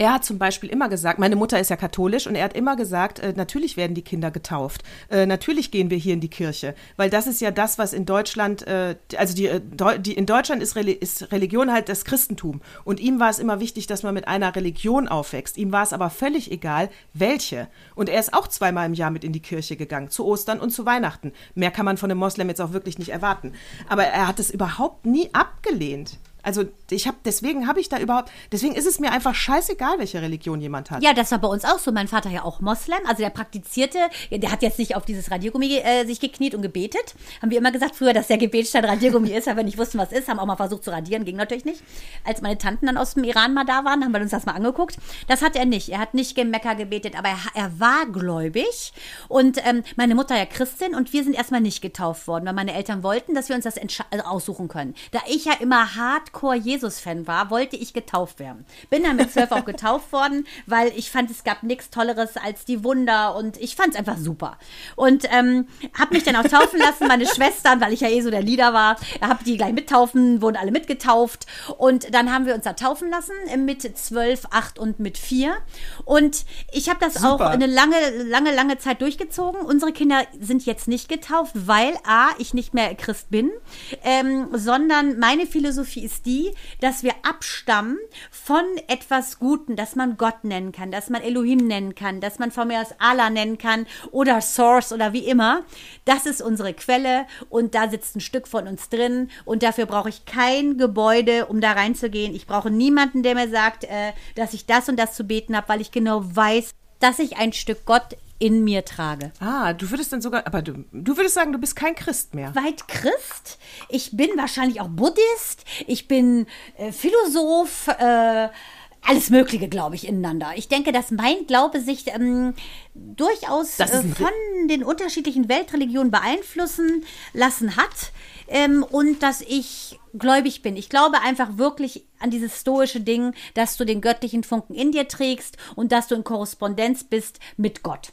er hat zum Beispiel immer gesagt, meine Mutter ist ja katholisch und er hat immer gesagt, äh, natürlich werden die Kinder getauft. Äh, natürlich gehen wir hier in die Kirche. Weil das ist ja das, was in Deutschland, äh, also die, äh, die, in Deutschland ist, Reli ist Religion halt das Christentum. Und ihm war es immer wichtig, dass man mit einer Religion aufwächst. Ihm war es aber völlig egal, welche. Und er ist auch zweimal im Jahr mit in die Kirche gegangen, zu Ostern und zu Weihnachten. Mehr kann man von einem Moslem jetzt auch wirklich nicht erwarten. Aber er hat es überhaupt nie abgelehnt. Also ich habe deswegen habe ich da überhaupt deswegen ist es mir einfach scheißegal, welche Religion jemand hat.
Ja, das war bei uns auch so. Mein Vater ja auch Moslem, also der praktizierte, der hat jetzt nicht auf dieses Radiergummi äh, sich gekniet und gebetet. Haben wir immer gesagt früher, dass der Gebetstein Radiergummi ist, wir nicht wussten, was ist, haben auch mal versucht zu radieren, ging natürlich nicht. Als meine Tanten dann aus dem Iran mal da waren, haben wir uns das mal angeguckt. Das hat er nicht. Er hat nicht Mekka gebetet, aber er, er war gläubig und ähm, meine Mutter ja Christin und wir sind erstmal nicht getauft worden, weil meine Eltern wollten, dass wir uns das also aussuchen können. Da ich ja immer hart Hardcore-Jesus-Fan war, wollte ich getauft werden. Bin dann mit zwölf auch getauft worden, weil ich fand, es gab nichts Tolleres als die Wunder und ich fand es einfach super. Und ähm, habe mich dann auch taufen lassen, meine Schwestern, weil ich ja eh so der Leader war, habe die gleich mittaufen, wurden alle mitgetauft und dann haben wir uns da taufen lassen mit zwölf, acht und mit vier. Und ich habe das super. auch eine lange, lange, lange Zeit durchgezogen. Unsere Kinder sind jetzt nicht getauft, weil A, ich nicht mehr Christ bin, ähm, sondern meine Philosophie ist die, dass wir abstammen von etwas Guten, das man Gott nennen kann, dass man Elohim nennen kann, dass man von mir aus Allah nennen kann oder Source oder wie immer. Das ist unsere Quelle und da sitzt ein Stück von uns drin und dafür brauche ich kein Gebäude, um da reinzugehen. Ich brauche niemanden, der mir sagt, äh, dass ich das und das zu beten habe, weil ich genau weiß, dass ich ein Stück Gott in mir trage.
Ah, du würdest dann sogar, aber du, du würdest sagen, du bist kein Christ mehr.
Weit Christ. Ich bin wahrscheinlich auch Buddhist. Ich bin äh, Philosoph. Äh, alles Mögliche, glaube ich, ineinander. Ich denke, dass mein Glaube sich ähm, durchaus äh, von den unterschiedlichen Weltreligionen beeinflussen lassen hat ähm, und dass ich gläubig bin. Ich glaube einfach wirklich an dieses stoische Ding, dass du den göttlichen Funken in dir trägst und dass du in Korrespondenz bist mit Gott.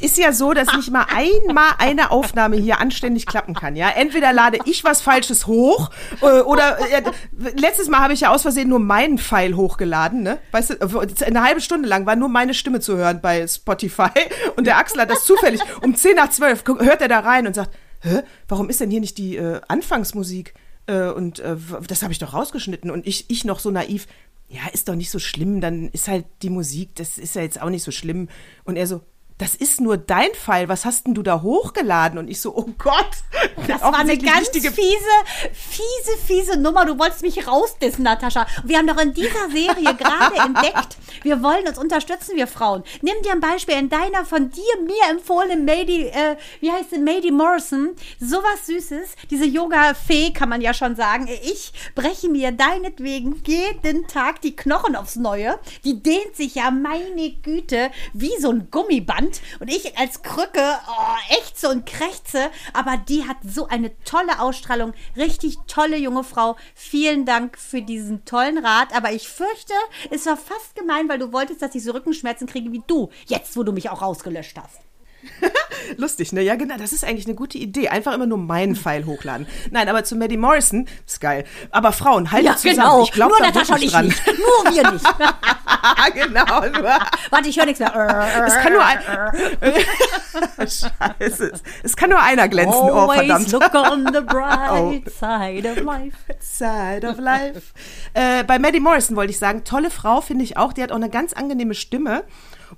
Ist ja so, dass nicht mal einmal eine Aufnahme hier anständig klappen kann, ja. Entweder lade ich was Falsches hoch äh, oder äh, letztes Mal habe ich ja aus Versehen nur meinen Pfeil hochgeladen, ne? Weißt du, eine halbe Stunde lang war nur meine Stimme zu hören bei Spotify und der Axel hat das zufällig um 10 nach 12 gu- hört er da rein und sagt, hä, warum ist denn hier nicht die äh, Anfangsmusik? Äh, und äh, das habe ich doch rausgeschnitten und ich, ich noch so naiv, ja, ist doch nicht so schlimm, dann ist halt die Musik, das ist ja jetzt auch nicht so schlimm. Und er so, das ist nur dein Fall, was hast denn du da hochgeladen? Und ich so, oh Gott.
Das war eine ganz fiese, fiese, fiese Nummer. Du wolltest mich rausdissen, Natascha. Wir haben doch in dieser Serie gerade entdeckt, wir wollen uns unterstützen, wir Frauen. Nimm dir ein Beispiel in deiner von dir mir empfohlenen Mady, äh, wie heißt sie, Mady Morrison. Sowas Süßes. Diese Yoga-Fee kann man ja schon sagen. Ich breche mir deinetwegen jeden Tag die Knochen aufs Neue. Die dehnt sich ja, meine Güte, wie so ein Gummiband. Und ich als Krücke, oh, ächze und krächze. Aber die hat so eine tolle Ausstrahlung. Richtig tolle junge Frau. Vielen Dank für diesen tollen Rat. Aber ich fürchte, es war fast gemein, weil du wolltest, dass ich so Rückenschmerzen kriege wie du. Jetzt, wo du mich auch rausgelöscht hast.
Lustig, ne? Ja, genau, das ist eigentlich eine gute Idee. Einfach immer nur meinen Pfeil hochladen. Nein, aber zu Maddie Morrison, ist geil. Aber Frauen, haltet
Ja,
zusammen.
genau.
Ich glaube
Nur Natascha und ich
dran.
nicht. Nur wir nicht.
genau, nur.
Warte, ich höre nichts mehr.
Es kann nur ein. Scheiße. Es kann nur einer glänzen. Oh,
Always
verdammt.
look on the bright
Oh.
side of life.
Side of Life. äh, bei Maddie Morrison wollte ich sagen, tolle Frau finde ich auch. Die hat auch eine ganz angenehme Stimme.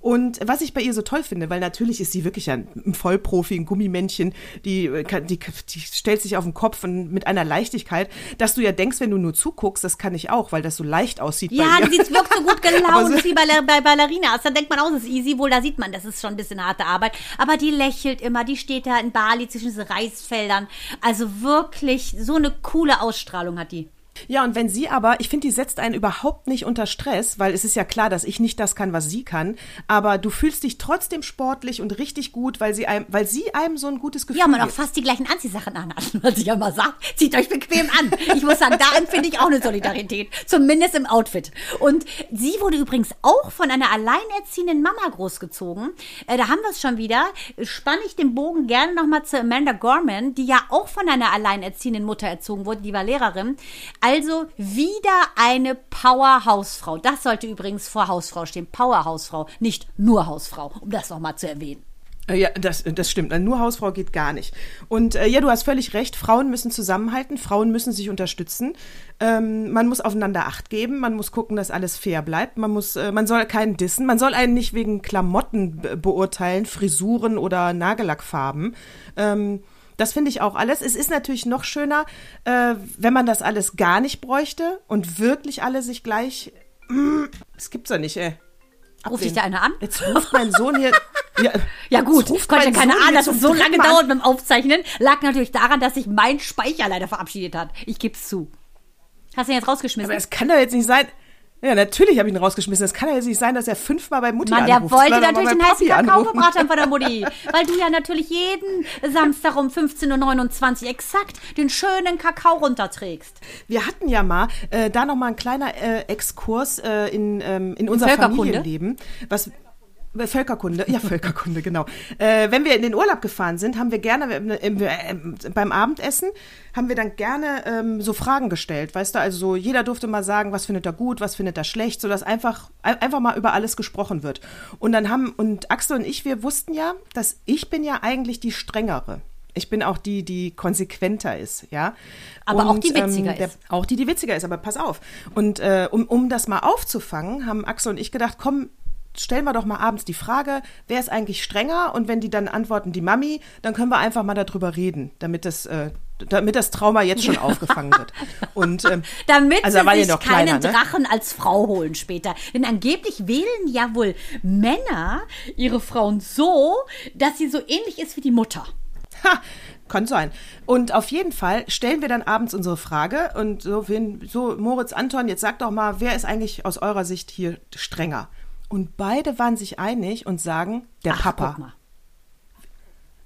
Und was ich bei ihr so toll finde, weil natürlich ist sie wirklich ein, ein Vollprofi, ein Gummimännchen, die, äh, die, die stellt sich auf den Kopf und mit einer Leichtigkeit, dass du ja denkst, wenn du nur zuguckst, das kann ich auch, weil das so leicht aussieht
Ja,
bei ihr.
die wirkt so gut gelaunt
so-
wie bei, bei Ballerinas. Da denkt man auch, es ist easy. Wohl, da sieht man, das ist schon ein bisschen harte Arbeit. Aber die lächelt immer. Die steht da in Bali zwischen diesen Reisfeldern. Also wirklich, so eine coole Ausstrahlung hat die.
Ja, und wenn sie aber, ich finde, die setzt einen überhaupt nicht unter Stress, weil es ist ja klar, dass ich nicht das kann, was sie kann, aber du fühlst dich trotzdem sportlich und richtig gut, weil sie einem, weil sie einem so ein gutes Gefühl
Ja, man auch fast die gleichen Anziehsachen an hat, was ich ja mal sagt. Zieht euch bequem an. Ich muss sagen, da empfinde ich auch eine Solidarität. Zumindest im Outfit. Und sie wurde übrigens auch von einer alleinerziehenden Mama großgezogen. Äh, da haben wir es schon wieder. Spanne ich den Bogen gerne nochmal zu Amanda Gorman, die ja auch von einer alleinerziehenden Mutter erzogen wurde. Die war Lehrerin. Also wieder eine Powerhausfrau. Das sollte übrigens vor Hausfrau stehen. Powerhausfrau, nicht nur Hausfrau, um das nochmal zu erwähnen.
Äh, Ja, das, das stimmt. Nur Hausfrau geht gar nicht. Und äh, ja, du hast völlig recht. Frauen müssen zusammenhalten. Frauen müssen sich unterstützen. Ähm, man muss aufeinander Acht geben. Man muss gucken, dass alles fair bleibt. Man muss, äh, man soll keinen dissen. Man soll einen nicht wegen Klamotten be beurteilen, Frisuren oder Nagellackfarben. Ähm, das finde ich auch alles. Es ist natürlich noch schöner, äh, wenn man das alles gar nicht bräuchte und wirklich alle sich gleich. Mm, Das gibt's doch nicht, ey.
Ruft dich da einer an?
Jetzt ruft mein Sohn hier. Ja,
Ja gut, konnte keine
Sohn
Ahnung, dass es so lange dauert mit dem Aufzeichnen. Lag natürlich daran, dass sich mein Speicher leider verabschiedet hat. Ich geb's zu. Hast du ihn jetzt rausgeschmissen?
Aber es kann doch jetzt nicht sein. Ja, natürlich habe ich ihn rausgeschmissen. Es kann ja jetzt nicht sein, dass er fünfmal bei Mutti
Mann, der
anruft.
wollte
Soll er mal
natürlich den heißen Kakao
anrufen.
gebracht haben von der Mutti. Weil du ja natürlich jeden Samstag um 15.29 Uhr exakt den schönen Kakao runterträgst.
Wir hatten ja mal, äh, da nochmal ein kleiner äh, Exkurs äh, in, ähm, in unser? Familienleben. Was, Völkerkunde, ja, Völkerkunde, genau. Äh, wenn wir in den Urlaub gefahren sind, haben wir gerne äh, äh, beim Abendessen haben wir dann gerne ähm, so Fragen gestellt, weißt du, also so, jeder durfte mal sagen, was findet er gut, was findet er schlecht, sodass einfach ein- einfach mal über alles gesprochen wird. Und dann haben und Axel und ich, wir wussten ja, dass ich bin ja eigentlich die strengere. Ich bin auch die, die konsequenter ist, ja.
Aber auch
Und,
die witziger
der,
ist.
Auch die, die witziger ist, aber pass auf. Und äh, um, um das mal aufzufangen, haben Axel und ich gedacht, komm, stellen wir doch mal abends die Frage, wer ist eigentlich strenger? Und wenn die dann antworten, die Mami, dann können wir einfach mal darüber reden, damit das, äh, damit das Trauma jetzt schon aufgefangen wird. Und, ähm,
Damit
also,
sie sich
noch kleiner,
keinen
ne?
Drachen als Frau holen später. Denn angeblich wählen ja wohl Männer ihre Frauen so, dass sie so ähnlich ist wie die Mutter.
Ha, kann sein. Und auf jeden Fall stellen wir dann abends unsere Frage und so, wen, so Moritz, Anton, jetzt sagt doch mal, wer ist eigentlich aus eurer Sicht hier strenger? Und beide waren sich einig und sagen, der
Ach,
Papa.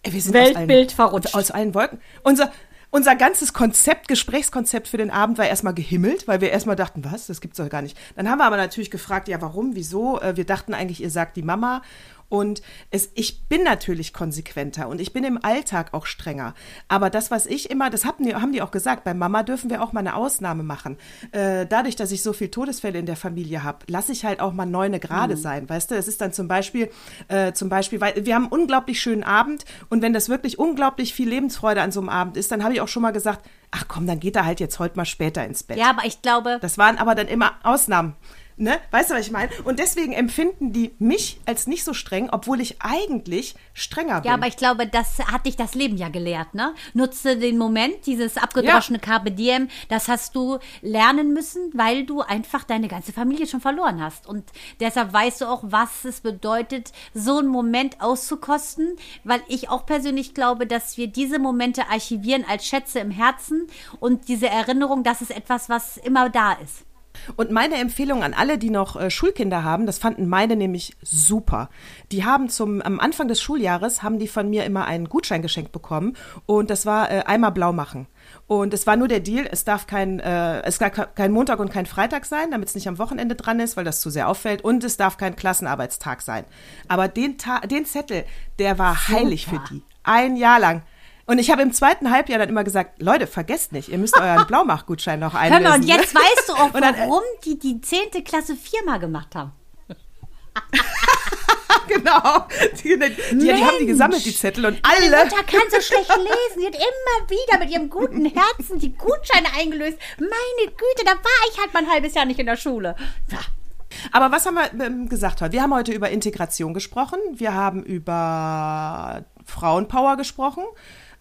Ey, wir sind
Weltbild
aus allen,
verrutscht.
Aus allen Wolken. Unser, unser ganzes Konzept, Gesprächskonzept für den Abend war erstmal gehimmelt, weil wir erstmal dachten, was, das gibt's doch gar nicht. Dann haben wir aber natürlich gefragt, ja, warum, wieso? Äh, Wir dachten eigentlich, ihr sagt die Mama. Und es, ich bin natürlich konsequenter und ich bin im Alltag auch strenger. Aber das, was ich immer, das haben die, haben die auch gesagt, bei Mama dürfen wir auch mal eine Ausnahme machen. Äh, dadurch, dass ich so viel Todesfälle in der Familie habe, lasse ich halt auch mal neune Grade sein. Weißt du, es ist dann zum Beispiel, äh, zum Beispiel, weil wir haben einen unglaublich schönen Abend und wenn das wirklich unglaublich viel Lebensfreude an so einem Abend ist, dann habe ich auch schon mal gesagt, ach komm, dann geht er halt jetzt heute mal später ins Bett.
Ja, aber ich glaube,
Das waren aber dann immer Ausnahmen. Ne? Weißt du, was ich meine? Und deswegen empfinden die mich als nicht so streng, obwohl ich eigentlich strenger bin.
Ja, aber ich glaube, das hat dich das Leben ja gelehrt, ne? Nutze den Moment, dieses abgedroschene Carpe Diem, das hast du lernen müssen, weil du einfach deine ganze Familie schon verloren hast. Und deshalb weißt du auch, was es bedeutet, so einen Moment auszukosten, weil ich auch persönlich glaube, dass wir diese Momente archivieren als Schätze im Herzen und diese Erinnerung, das ist etwas, was immer da ist.
Und meine Empfehlung an alle, die noch äh, Schulkinder haben, das fanden meine nämlich super. Die haben zum am Anfang des Schuljahres haben die von mir immer einen Gutschein geschenkt bekommen und das war äh, einmal blau machen. Und es war nur der Deal, es darf kein, äh, es darf kein Montag und kein Freitag sein, damit es nicht am Wochenende dran ist, weil das zu sehr auffällt. Und es darf kein Klassenarbeitstag sein. Aber den, Ta den Zettel, der war heilig für die. Ein Jahr lang. Und ich habe im zweiten Halbjahr dann immer gesagt, Leute, vergesst nicht, ihr müsst euren Blaumachgutschein noch
Hör
einlösen.
mal, und jetzt
ne?
weißt du auch,
dann, äh,
warum die die 10. Klasse viermal gemacht haben.
genau. Die, die, die, die haben die gesammelt, die Zettel, und
Meine
alle.
Mutter kann so schlecht lesen. Sie hat immer wieder mit ihrem guten Herzen die Gutscheine eingelöst. Meine Güte, da war ich halt mal ein halbes Jahr nicht in der Schule. Ja.
Aber was haben wir ähm, gesagt heute? Wir haben heute über Integration gesprochen. Wir haben über Frauenpower gesprochen.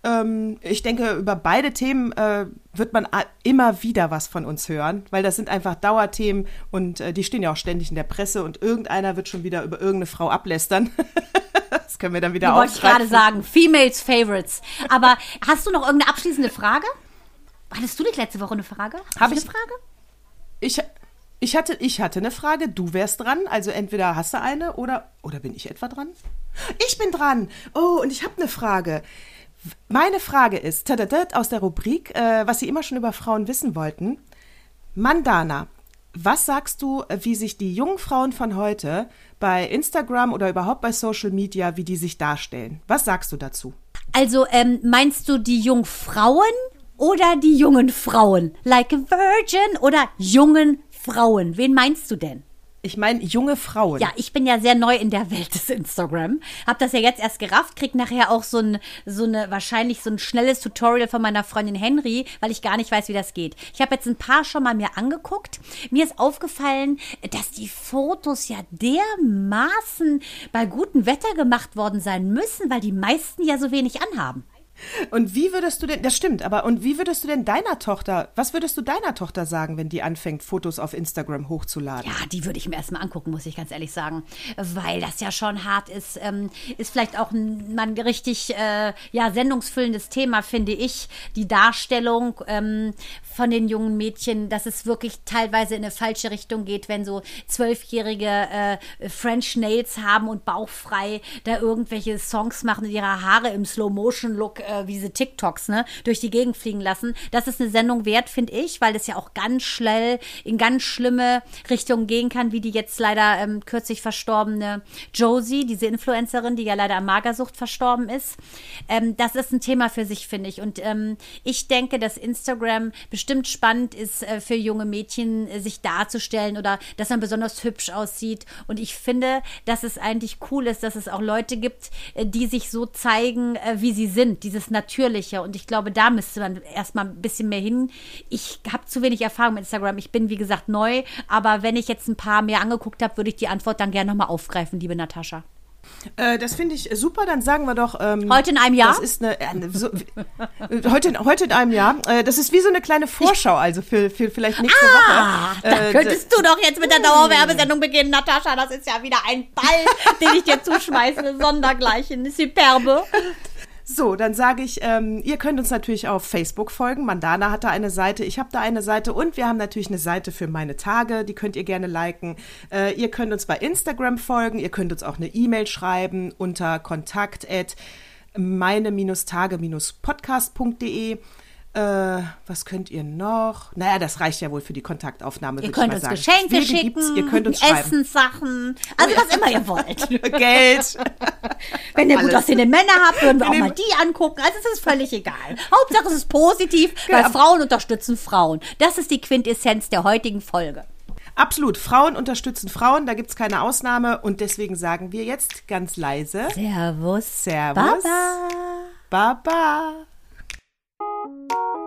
Ähm, ich denke, über beide Themen äh, wird man immer wieder was von uns hören, weil das sind einfach Dauerthemen und äh, die stehen ja auch ständig in der Presse und irgendeiner wird schon wieder über irgendeine Frau ablästern. das können wir dann wieder
Die wollte ich gerade sagen. Females Favorites. Aber hast du noch irgendeine abschließende Frage? Hattest du nicht letzte Woche eine Frage? Hast
Hab
du
ich-
eine Frage?
Ich, ich, hatte, ich hatte eine Frage, du wärst dran. Also entweder hast du eine oder, oder bin ich etwa dran? Ich bin dran. Oh, und ich habe eine Frage. Meine Frage ist, aus der Rubrik, äh, was Sie immer schon über Frauen wissen wollten. Mandana, was sagst du, wie sich die jungen Frauen von heute bei Instagram oder überhaupt bei Social Media, wie die sich darstellen? Was sagst du dazu?
Also, ähm, meinst du die Jungfrauen oder die jungen Frauen? Like a Virgin oder jungen Frauen? Wen meinst du denn?
Ich meine, junge Frauen.
Ja, ich bin ja sehr neu in der Welt des Instagram. Hab das ja jetzt erst gerafft, krieg nachher auch so ein, so eine, wahrscheinlich so ein schnelles Tutorial von meiner Freundin Henry, weil ich gar nicht weiß, wie das geht. Ich habe jetzt ein paar schon mal mir angeguckt. Mir ist aufgefallen, dass die Fotos ja dermaßen bei gutem Wetter gemacht worden sein müssen, weil die meisten ja so wenig anhaben.
Und wie würdest du denn, das stimmt, aber und wie würdest du denn deiner Tochter, was würdest du deiner Tochter sagen, wenn die anfängt, Fotos auf Instagram hochzuladen?
Ja, die würde ich mir erstmal angucken, muss ich ganz ehrlich sagen. Weil das ja schon hart ist. Ähm, ist vielleicht auch ein, richtig äh, ja, sendungsfüllendes Thema, finde ich. Die Darstellung ähm, von den jungen Mädchen, dass es wirklich teilweise in eine falsche Richtung geht, wenn so zwölfjährige äh, French Nails haben und bauchfrei da irgendwelche Songs machen und ihre Haare im Slow-Motion-Look, äh, wie diese TikToks, ne, durch die Gegend fliegen lassen. Das ist eine Sendung wert, finde ich, weil das ja auch ganz schnell in ganz schlimme Richtungen gehen kann, wie die jetzt leider ähm, kürzlich verstorbene Josie, diese Influencerin, die ja leider an Magersucht verstorben ist. Ähm, das ist ein Thema für sich, finde ich. Und ähm, ich denke, dass Instagram bestimmt spannend ist äh, für junge Mädchen, äh, sich darzustellen oder dass man besonders hübsch aussieht. Und ich finde, dass es eigentlich cool ist, dass es auch Leute gibt, äh, die sich so zeigen, äh, wie sie sind. Dieses dieses Natürliche. Und ich glaube, da müsste man erstmal ein bisschen mehr hin. Ich habe zu wenig Erfahrung mit Instagram. Ich bin, wie gesagt, neu. Aber wenn ich jetzt ein paar mehr angeguckt habe, würde ich die Antwort dann gerne nochmal aufgreifen, liebe Natascha.
Äh, das finde ich super. Dann sagen wir doch. Ähm,
Heute in einem Jahr?
Das ist eine. Äh, so, äh, heute, in, heute in einem Jahr. Äh, das ist wie so eine kleine Vorschau, also für, für vielleicht nächste
Ah,
Woche.
da
Äh,
könntest du doch jetzt mit der Dauerwerbesendung beginnen, Natascha. Das ist ja wieder ein Ball, den ich dir zuschmeiße. Sondergleichen. Superbe.
So, dann sage ich, ähm, ihr könnt uns natürlich auf Facebook folgen. Mandana hat da eine Seite, ich habe da eine Seite und wir haben natürlich eine Seite für meine Tage, die könnt ihr gerne liken. Äh, ihr könnt uns bei Instagram folgen, ihr könnt uns auch eine E-Mail schreiben unter kontakt meine-tage-podcast.de. Äh, was könnt ihr noch? Naja, das reicht ja wohl für die Kontaktaufnahme.
Ihr könnt uns
sagen.
Geschenke schicken,
ihr könnt uns.
Essenssachen, also was immer ihr wollt.
Geld.
Wenn ihr gut aussehende Männer habt, würden wir auch mal die angucken. Also es ist völlig egal. Hauptsache es ist positiv, weil
Genau.
Frauen unterstützen Frauen. Das ist die Quintessenz der heutigen Folge.
Absolut. Frauen unterstützen Frauen, da gibt's keine Ausnahme. Und deswegen sagen wir jetzt ganz leise
Servus.
Servus.
Baba.
Baba. Thank you.